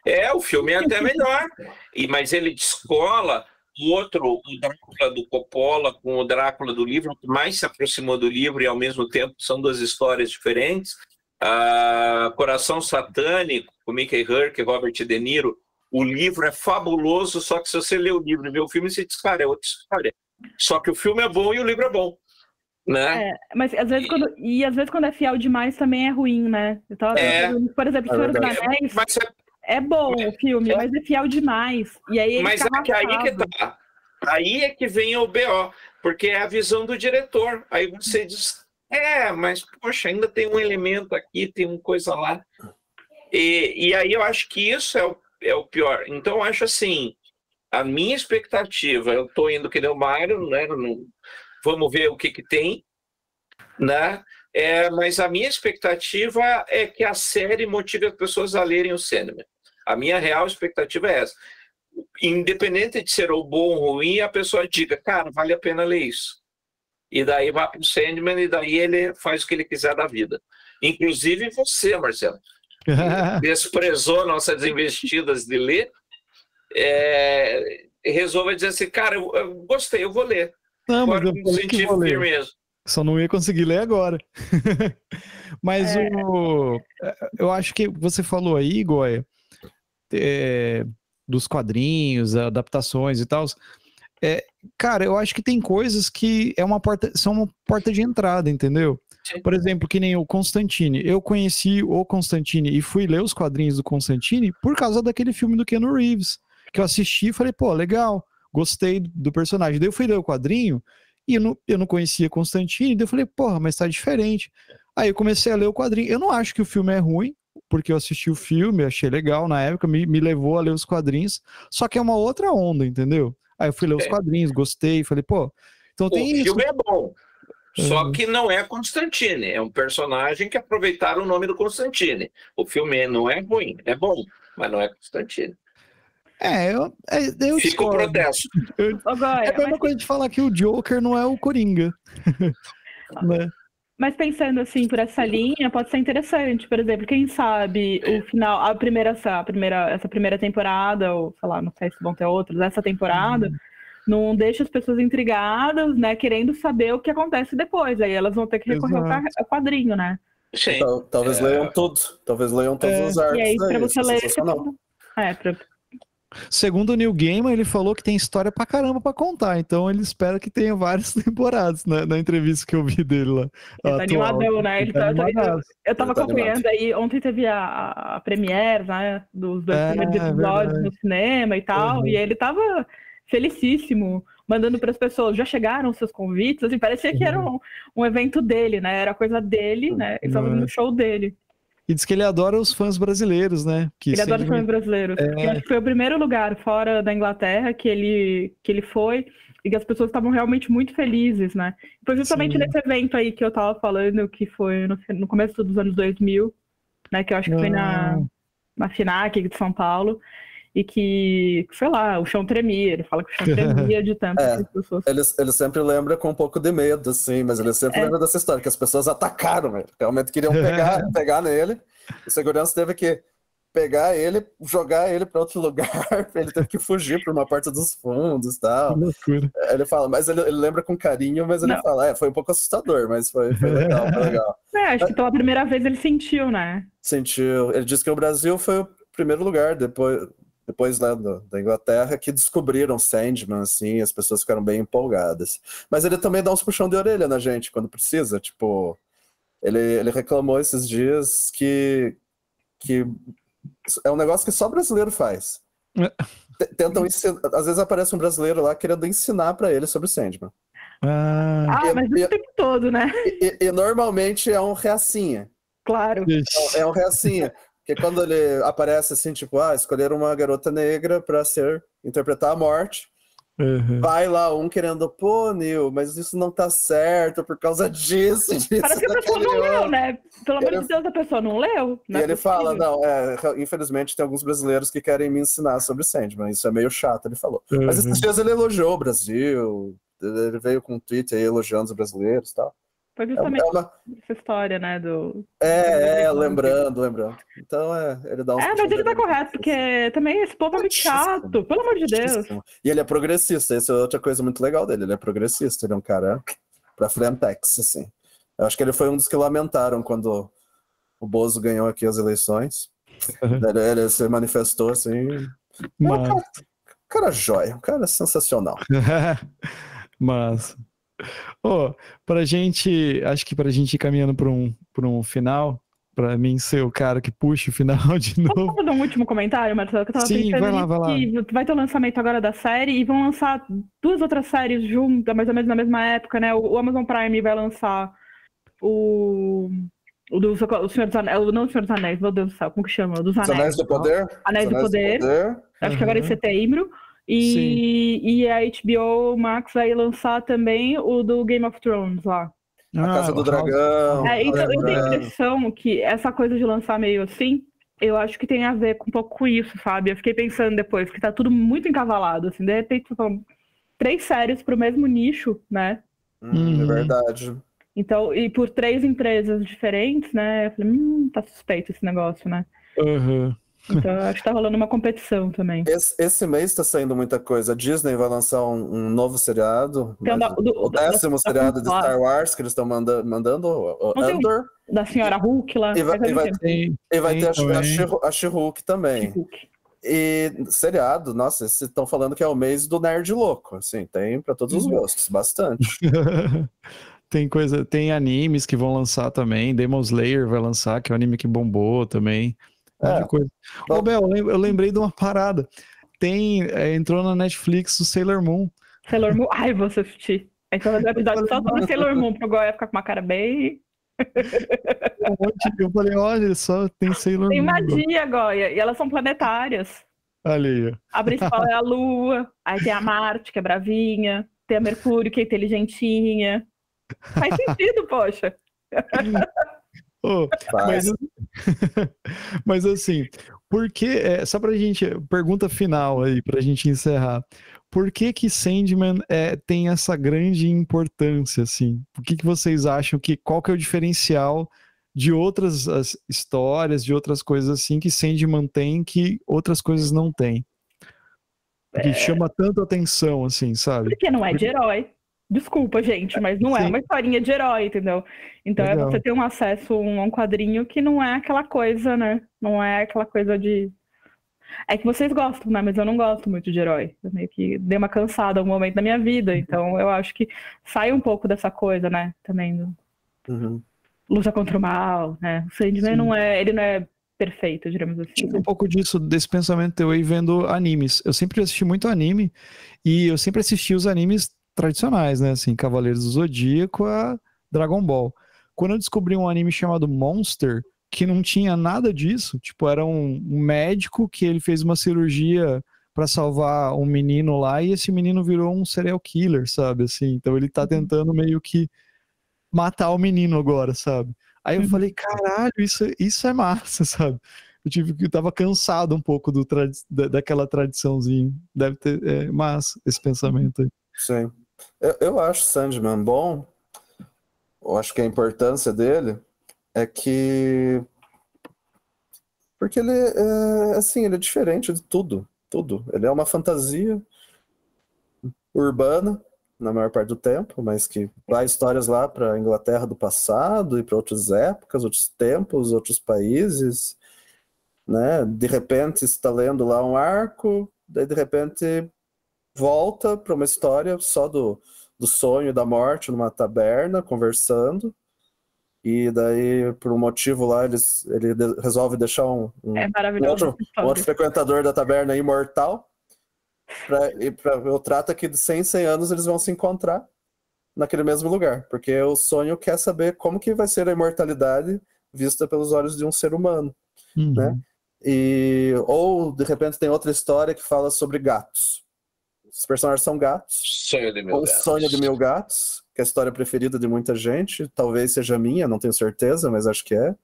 É, o filme é até melhor. E mas ele descola o outro, o Drácula do Coppola com o Drácula do livro, que mais se aproximou do livro e ao mesmo tempo são duas histórias diferentes. Ah, Coração Satânico, com Mickey Herc e Robert De Niro, o livro é fabuloso, só que se você lê o livro e vê o filme, você diz, cara, é outra história. Só que o filme é bom e o livro é bom. Né? É, mas às vezes quando, e às vezes quando é fiel demais também é ruim, né? Tava, é, por exemplo, Senhor dos Anéis é, é, bom o filme, é, mas é fiel demais. E aí mas é que aí que tá. Aí é que vem o BO, porque é a visão do diretor. Aí você diz, é, mas, poxa, ainda tem um elemento aqui, tem uma coisa lá. E, e aí eu acho que isso é o é o pior. Então, eu acho assim, a minha expectativa, eu estou indo que nem o Mário, né? vamos ver o que, que tem, né? É, mas a minha expectativa é que a série motive as pessoas a lerem o Sandman. A minha real expectativa é essa. Independente de ser o bom ou ruim, a pessoa diga, cara, vale a pena ler isso. E daí vai para o Sandman e daí ele faz o que ele quiser da vida. Inclusive você, Marcelo. desprezou nossas investidas de ler, é, resolva dizer assim, cara, eu, eu, gostei, eu vou ler. Não, Agora, mas eu vou ler. Mesmo. Só não ia conseguir ler agora. Mas é... o, eu acho que você falou aí, Goya, é, dos quadrinhos, adaptações e tal. É, cara, eu acho que tem coisas que é uma porta, são uma porta de entrada, entendeu? Por exemplo, que nem o Constantine. Eu conheci o Constantine e fui ler os quadrinhos do Constantine por causa daquele filme do Keanu Reeves, que eu assisti e falei, pô, legal, gostei do personagem. Daí eu fui ler o quadrinho e eu não, eu não conhecia Constantine, daí eu falei, porra, mas tá diferente. Aí eu comecei a ler o quadrinho. Eu não acho que o filme é ruim, porque eu assisti o filme, achei legal na época, me, me levou a ler os quadrinhos, só que é uma outra onda, entendeu? Aí eu fui ler é. os quadrinhos, gostei, falei, pô, então tem o isso. O filme é bom, só que não é Constantine, é um personagem que aproveitaram o nome do Constantine. O filme não é ruim, é bom, mas não é Constantine. É, eu, é, eu Fica o protesto. é a mesma mas... coisa de falar que o Joker não é o Coringa. né? Mas pensando assim por essa linha, pode ser interessante. Por exemplo, quem sabe o final, a primeira, a primeira, essa primeira temporada, ou sei lá, não sei se vão ter outros, essa temporada, uhum. não deixa as pessoas intrigadas, né, querendo saber o que acontece depois. Aí elas vão ter que recorrer Exato. ao quadrinho, né? Sim. talvez é... leiam tudo, talvez leiam todos é. os arcos. E aí, para você ler, é, pra, Segundo o Neil Gaiman, ele falou que tem história pra caramba pra contar, então ele espera que tenha várias temporadas né, na entrevista que eu vi dele lá. Ele tá animadão, né? Ele tá, tá eu, eu tava tá acompanhando aí, ontem teve a, a premiere, né, dos dois é, primeiros episódios no cinema e tal, uhum. e ele tava felicíssimo, mandando para as pessoas, já chegaram os seus convites, assim, parecia que era uhum. um, um evento dele, né, era coisa dele, né, ele estava no show dele. E diz que ele adora os fãs brasileiros, né? Que ele sempre... adora os fãs brasileiros. É... Acho que foi o primeiro lugar fora da Inglaterra que ele, que ele foi e que as pessoas estavam realmente muito felizes, né? Foi justamente Sim. nesse evento aí que eu tava falando, que foi no, no começo dos anos 2000, né? Que eu acho que foi na, ah. na FINAC de São Paulo e que, sei lá, o chão tremia. Ele fala que o chão tremia de tanto é, pessoas. Ele, ele sempre lembra com um pouco de medo, assim, mas ele sempre é. lembra dessa história, que as pessoas atacaram, velho. Realmente queriam pegar, pegar nele. O segurança teve que pegar ele, jogar ele para outro lugar, ele teve que fugir para uma parte dos fundos e tal. Que loucura. Ele fala, mas ele, ele lembra com carinho, mas ele Não. fala, é, foi um pouco assustador, mas foi, foi legal, foi legal. É, acho que pela primeira vez ele sentiu, né? Sentiu. Ele disse que o Brasil foi o primeiro lugar depois depois lá do, da Inglaterra, que descobriram Sandman, assim, as pessoas ficaram bem empolgadas. Mas ele também dá uns puxão de orelha na gente quando precisa, tipo, ele, ele reclamou esses dias que, que é um negócio que só brasileiro faz. É. Tentam ensinar, às vezes aparece um brasileiro lá querendo ensinar para ele sobre Sandman. Ah, ah mas e, o tempo todo, né? E, e, normalmente é um reacinha. Claro. É, é um reacinha. Porque quando ele aparece assim, tipo, ah, escolheram uma garota negra para ser interpretar a morte. Uhum. Vai lá um querendo, pô, Neil, mas isso não tá certo por causa disso. disso Parece que a pessoa não leu, né? Pelo amor de Deus, a pessoa não leu. Não e é ele fala, não, é, infelizmente tem alguns brasileiros que querem me ensinar sobre Sandman, isso é meio chato, ele falou. Uhum. Mas esses dias ele elogiou o Brasil, ele veio com um tweet aí elogiando os brasileiros e tal. Foi é justamente é uma... essa história, né? Do... É, é, lembrando, lembrando. Então, é, ele dá um. É, mas ele tá correto, porque também esse povo é muito chato, pelo amor de Deus. E ele é progressista, essa é outra coisa muito legal dele. Ele é progressista, ele é um cara pra frentex, assim. Eu acho que ele foi um dos que lamentaram quando o Bozo ganhou aqui as eleições. ele, ele, se manifestou assim. Mas... Um cara, um cara joia, um cara sensacional. mas Oh, pra gente, acho que pra gente ir caminhando pra um, pra um final, pra mim ser o cara que puxa o final de novo. Posso fazer um último comentário, Marcelo? Que eu tava Sim, vai lá, vai lá. Que vai ter o lançamento agora da série e vão lançar duas outras séries juntas, mais ou menos na mesma época, né? O Amazon Prime vai lançar o O do o Senhor dos Anéis, não o Senhor dos Anéis, meu Deus do céu, como que chama? Dos Os Anéis. Anéis do Poder? Anéis Os do Poder. Poder. Acho que agora em Aham. setembro. E, e a HBO Max vai lançar também o do Game of Thrones lá. A Casa do Ah, Dragão. É, então, eu tenho a impressão que essa coisa de lançar meio assim, eu acho que tem a ver com um pouco com isso, sabe? Eu fiquei pensando depois, que tá tudo muito encavalado, assim, de repente são três séries pro mesmo nicho, né? Hum, Uhum. É verdade. Então, e por três empresas diferentes, né? Eu falei, hum, tá suspeito esse negócio, né? Aham. Então, acho que tá rolando uma competição também. Esse, esse mês tá saindo muita coisa. A Disney vai lançar um, um novo seriado. Tem o da- do- o da- décimo da- seriado de da- Star Wars que eles estão manda, mandando, o- o Não tem Andor. Da senhora Hulk lá. E vai- faz e vai-. Tem, E vai ter a, She- a, também. She- a She-Hulk também. Hulk. E seriado, nossa, vocês estão falando que é o mês do nerd louco. Assim, tem pra todos os Uhum. gostos, bastante. tem coisa, tem animes que vão lançar também. Demon Slayer vai lançar, que é um anime que bombou também. É. de coisa. Ô, Bel, eu lem- eu lembrei de uma parada. Tem, é, entrou na Netflix o Sailor Moon. Sailor Moon. Ai, vou assistir. Então, vai episódio só sobre Sailor Moon, pro Goya ficar com uma cara bem. Eu falei, olha só, tem Sailor Tem Moon. magia, Goya. E elas são planetárias. Ó. A principal é a Lua. Aí tem a Marte, que é bravinha. Tem a Mercúrio, que é inteligentinha. Faz sentido, poxa. Faz. mas, mas assim, por que, é, só pra gente, pergunta final aí, pra gente encerrar. Por que que Sandman é, tem essa grande importância, assim? Por que que vocês acham que, qual que é o diferencial de outras as, histórias, de outras coisas assim, que Sandman tem que outras coisas não têm? Que chama tanto atenção, assim, sabe? Porque não é de herói. Desculpa, gente, mas não é Sim. uma historinha de herói, entendeu? Então é Legal. você ter um acesso a um, quadrinho que não é aquela coisa, né? Não é aquela coisa de. É que vocês gostam, né? Mas eu não gosto muito de herói. Eu meio que dei uma cansada um momento da minha vida. Então eu acho que sai um pouco dessa coisa, né? Também do Uhum. luta contra o mal, né? O Sandman não é. Ele não é perfeito, digamos assim. Tive né? um pouco disso, desse pensamento teu aí vendo animes. Eu sempre assisti muito anime e eu sempre assisti os animes tradicionais, né? Assim, Cavaleiros do Zodíaco a Dragon Ball. Quando eu descobri um anime chamado Monster, que não tinha nada disso, tipo, era um, médico que ele fez uma cirurgia para salvar um menino lá e esse menino virou um serial killer, sabe? Assim, então ele tá tentando meio que matar o menino agora, sabe? Aí eu Uhum. falei, caralho, isso, isso é massa, sabe? Eu tive que tava cansado um pouco do da, daquela tradiçãozinha. Deve ter é, massa esse pensamento aí. Sim. Eu, eu acho Sandman bom. Eu acho que a importância dele é que. Porque ele é assim, ele é diferente de tudo. Tudo. Ele é uma fantasia urbana, na maior parte do tempo, mas que vai histórias lá para a Inglaterra do passado e para outras épocas, outros tempos, outros países. Né? De repente está lendo lá um arco, daí de repente volta para uma história só do, do sonho e da morte numa taberna, conversando. E daí, por um motivo lá, eles, ele de- resolve deixar um, um, É maravilhoso. outro, um outro frequentador da taberna imortal. Pra, e pra, eu trato que de 100 em 100 anos eles vão se encontrar naquele mesmo lugar. Porque o sonho quer saber como que vai ser a imortalidade vista pelos olhos de um ser humano. Uhum. Né? E, ou, de repente, tem outra história que fala sobre gatos. Os personagens são gatos. Sonho de meu O Deus. Sonho de Mil Gatos, que é a história preferida de muita gente, talvez seja minha, não tenho certeza, mas acho que é.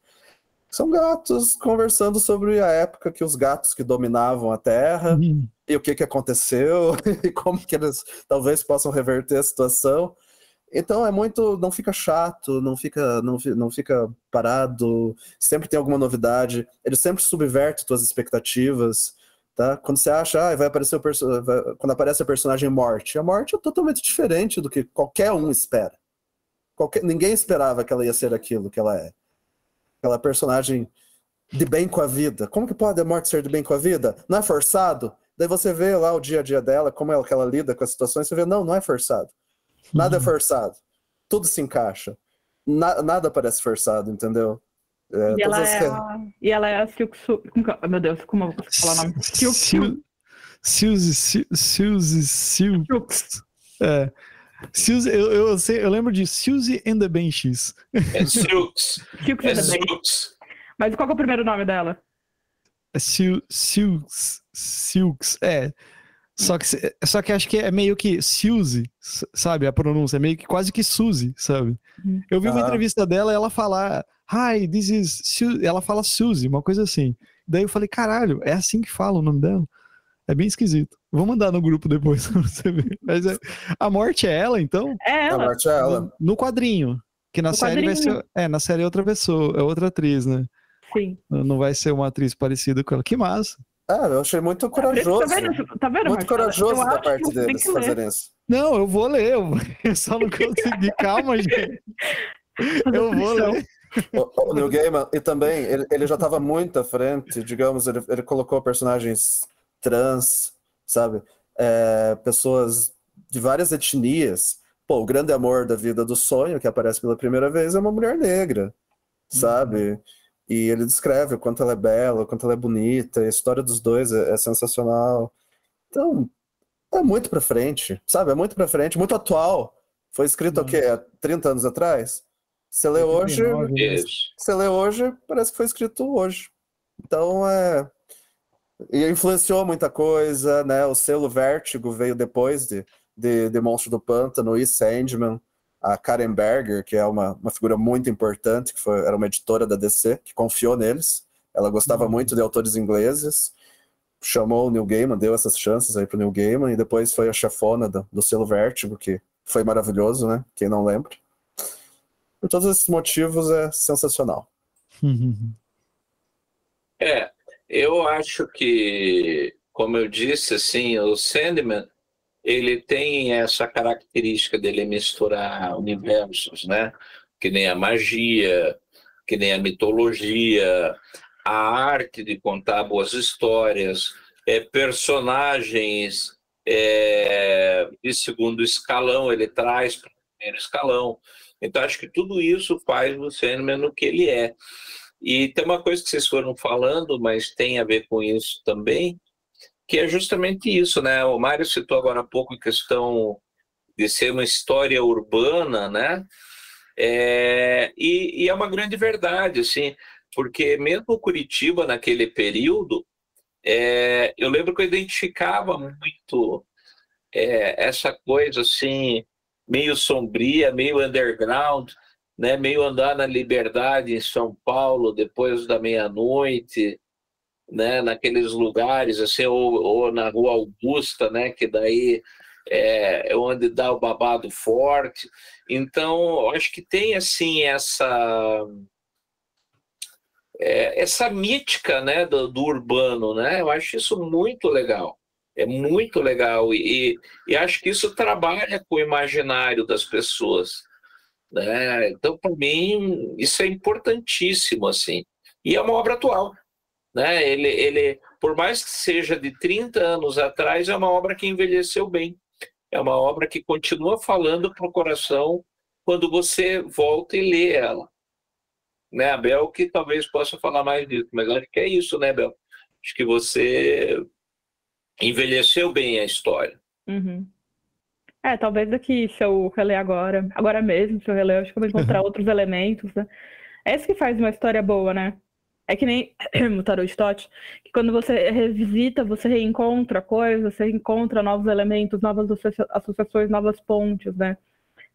São gatos conversando sobre a época que os gatos que dominavam a Terra Uhum. e o que, que aconteceu e como que eles talvez possam reverter a situação. Então é muito, não fica chato, não fica, não, não fica parado, sempre tem alguma novidade. Ele sempre subverte tuas expectativas, tá? Quando você acha, ah, vai aparecer o perso- vai- quando aparece a personagem morte, a morte é totalmente diferente do que qualquer um espera. Qualquer, ninguém esperava que ela ia ser aquilo que ela é. Aquela personagem de bem com a vida. Como que pode a morte ser de bem com a vida? Não é forçado? Daí você vê lá o dia a dia dela, como ela, que ela lida com as situações, você vê, não, não é forçado. Nada é forçado. Tudo se encaixa. Na- nada parece forçado, entendeu? É, E todas ela, é a, e ela é a Silk Su... é? Meu Deus, como eu vou falar o nome? Silk Su... Suzy, Suzy, Suzy, Silks. É. Suzy, eu, eu, sei, eu lembro de Suzy and the Benchies. É Silks. Silks É and the Benchies. Silks. Mas qual que é o primeiro nome dela? É Sil, Silks. Silks. É. Só que, só que acho que é meio que Suzy, sabe? A pronúncia é meio que quase que Suzy, sabe? Uhum. Eu vi uma Aham. entrevista dela e ela fala, Hi, this is Su-" Ela fala Suzy, uma coisa assim. Daí eu falei, caralho, é assim que fala o nome dela? É bem esquisito. Vou mandar no grupo depois pra você ver. Mas é- a morte é ela, então? É A ela. morte é ela. No, no quadrinho. Que na No série vai quadrinho. ser. É, na série é outra pessoa, é outra atriz, né? Sim. Não vai ser uma atriz parecida com ela. Que massa. Ah, eu achei muito corajoso. Tá vendo, tá vendo Muito Marcelo? corajoso Eu da parte que você tem deles que ler. fazerem isso. Não, eu vou ler. Eu, só não consegui. Calma, gente. Eu vou ler. O, o Neil Gaiman, e também, ele, ele já estava muito à frente, digamos, ele, ele colocou personagens trans, sabe? É, pessoas de várias etnias. Pô, o grande amor da vida do sonho, que aparece pela primeira vez, é uma mulher negra, sabe? E ele descreve o quanto ela é bela, o quanto ela é bonita, a história dos dois é, é sensacional. Então, é muito pra frente, sabe? É muito pra frente, muito atual. Foi escrito o quê? Há 30 anos atrás? Você lê hoje, 89, né? Você lê hoje, parece que foi escrito hoje. Então é. E influenciou muita coisa, né? O selo Vértigo veio depois de, de, de Monstro do Pântano e Sandman. A Karen Berger, que é uma, uma figura muito importante, que foi, era uma editora da DC, que confiou neles. Ela gostava Uhum. muito de autores ingleses. Chamou o Neil Gaiman, deu essas chances aí pro Neil Gaiman, e depois foi a chefona do, do selo Vértigo, que foi maravilhoso, né? Quem não lembra. Por todos esses motivos, é sensacional. É, eu acho que, como eu disse, assim, o Sandman, ele tem essa característica dele misturar universos, né? Que nem a magia, que nem a mitologia, a arte de contar boas histórias, é, personagens é, de segundo escalão, ele traz para o primeiro escalão. Então, acho que tudo isso faz o Sandman o que ele é. E tem uma coisa que vocês foram falando, mas tem a ver com isso também, que é justamente isso, né? O Mário citou agora há pouco a questão de ser uma história urbana, né? É, e, e é uma grande verdade, assim, porque mesmo Curitiba, naquele período, é, eu lembro que eu identificava muito é, essa coisa, assim, meio sombria, meio underground, né, meio andar na liberdade em São Paulo depois da meia-noite, né, naqueles lugares assim, ou, ou na Rua Augusta, né, que daí é, é onde dá o babado forte. Então, acho que tem assim essa é, essa mítica, né, do, do urbano, né? Eu acho isso muito legal. É muito legal e, e acho que isso trabalha com o imaginário das pessoas. Né? Então, para mim, isso é importantíssimo, assim. E é uma obra atual. Né? Ele, ele, por mais que seja de 30 anos atrás, é uma obra que envelheceu bem. É uma obra que continua falando para o coração quando você volta e lê ela. Né, a que talvez possa falar mais disso, mas acho que é isso, né, Bel? Acho que você envelheceu bem a história. Uhum. É, talvez daqui, se eu reler agora, agora mesmo, se eu reler, eu acho que eu vou encontrar outros elementos, né? É isso que faz uma história boa, né? É que nem o Tarot de Tote, que quando você revisita, você reencontra coisas, você encontra novos elementos, novas associa- associações, novas pontes, né?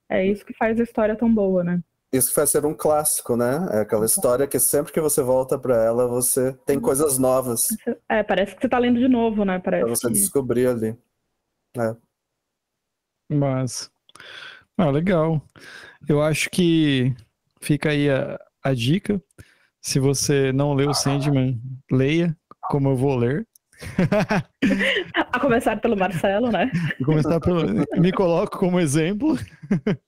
É isso que faz a história tão boa, né? Isso faz ser um clássico, né? É aquela história que sempre que você volta para ela, você tem coisas novas É, parece que você tá lendo de novo, né? para Parece você que... descobrir ali. Mas. Ah, legal. Eu acho que fica aí a, a dica. Se você não leu Sandman, leia, como eu vou ler. A começar pelo Marcelo, né? Começar pelo. Me coloco como exemplo.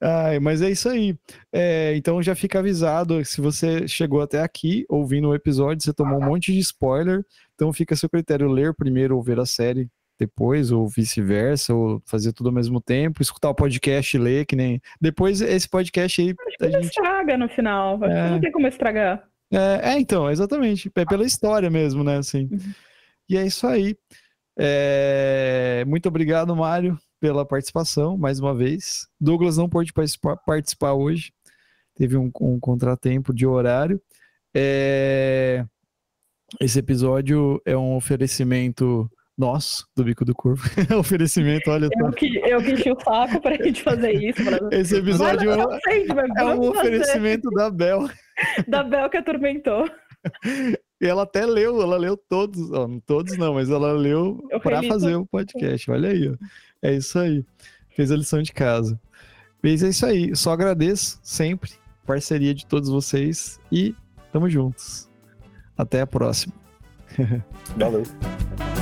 Ai, mas é isso aí. É, então já fica avisado. Se você chegou até aqui ouvindo o episódio, você tomou um monte de spoiler. Então fica a seu critério ler primeiro ou ver a série depois, ou vice-versa, ou fazer tudo ao mesmo tempo, escutar o podcast e ler, que nem. Depois esse podcast aí. A Não gente... estraga no final. Acho É. não tem como estragar. É, é, então, exatamente. É pela história mesmo, né? Assim. Uhum. E é isso aí. É, Muito obrigado, Mário. Pela participação, mais uma vez. Douglas não pôde participar, hoje, teve um, um contratempo de horário. É... Esse episódio é um oferecimento nosso, do Bico do Corvo. oferecimento, olha eu que, eu que enchi o saco pra gente fazer isso. Pra... Esse episódio é, é um oferecimento da Bel. Da Bel que atormentou. E ela até leu, ela leu todos, ó, todos não, mas ela leu para fazer o podcast. Olha aí, ó. É isso aí. Fez a lição de casa. Mas é isso aí. Só agradeço sempre parceria de todos vocês e tamo juntos. Até a próxima. Valeu.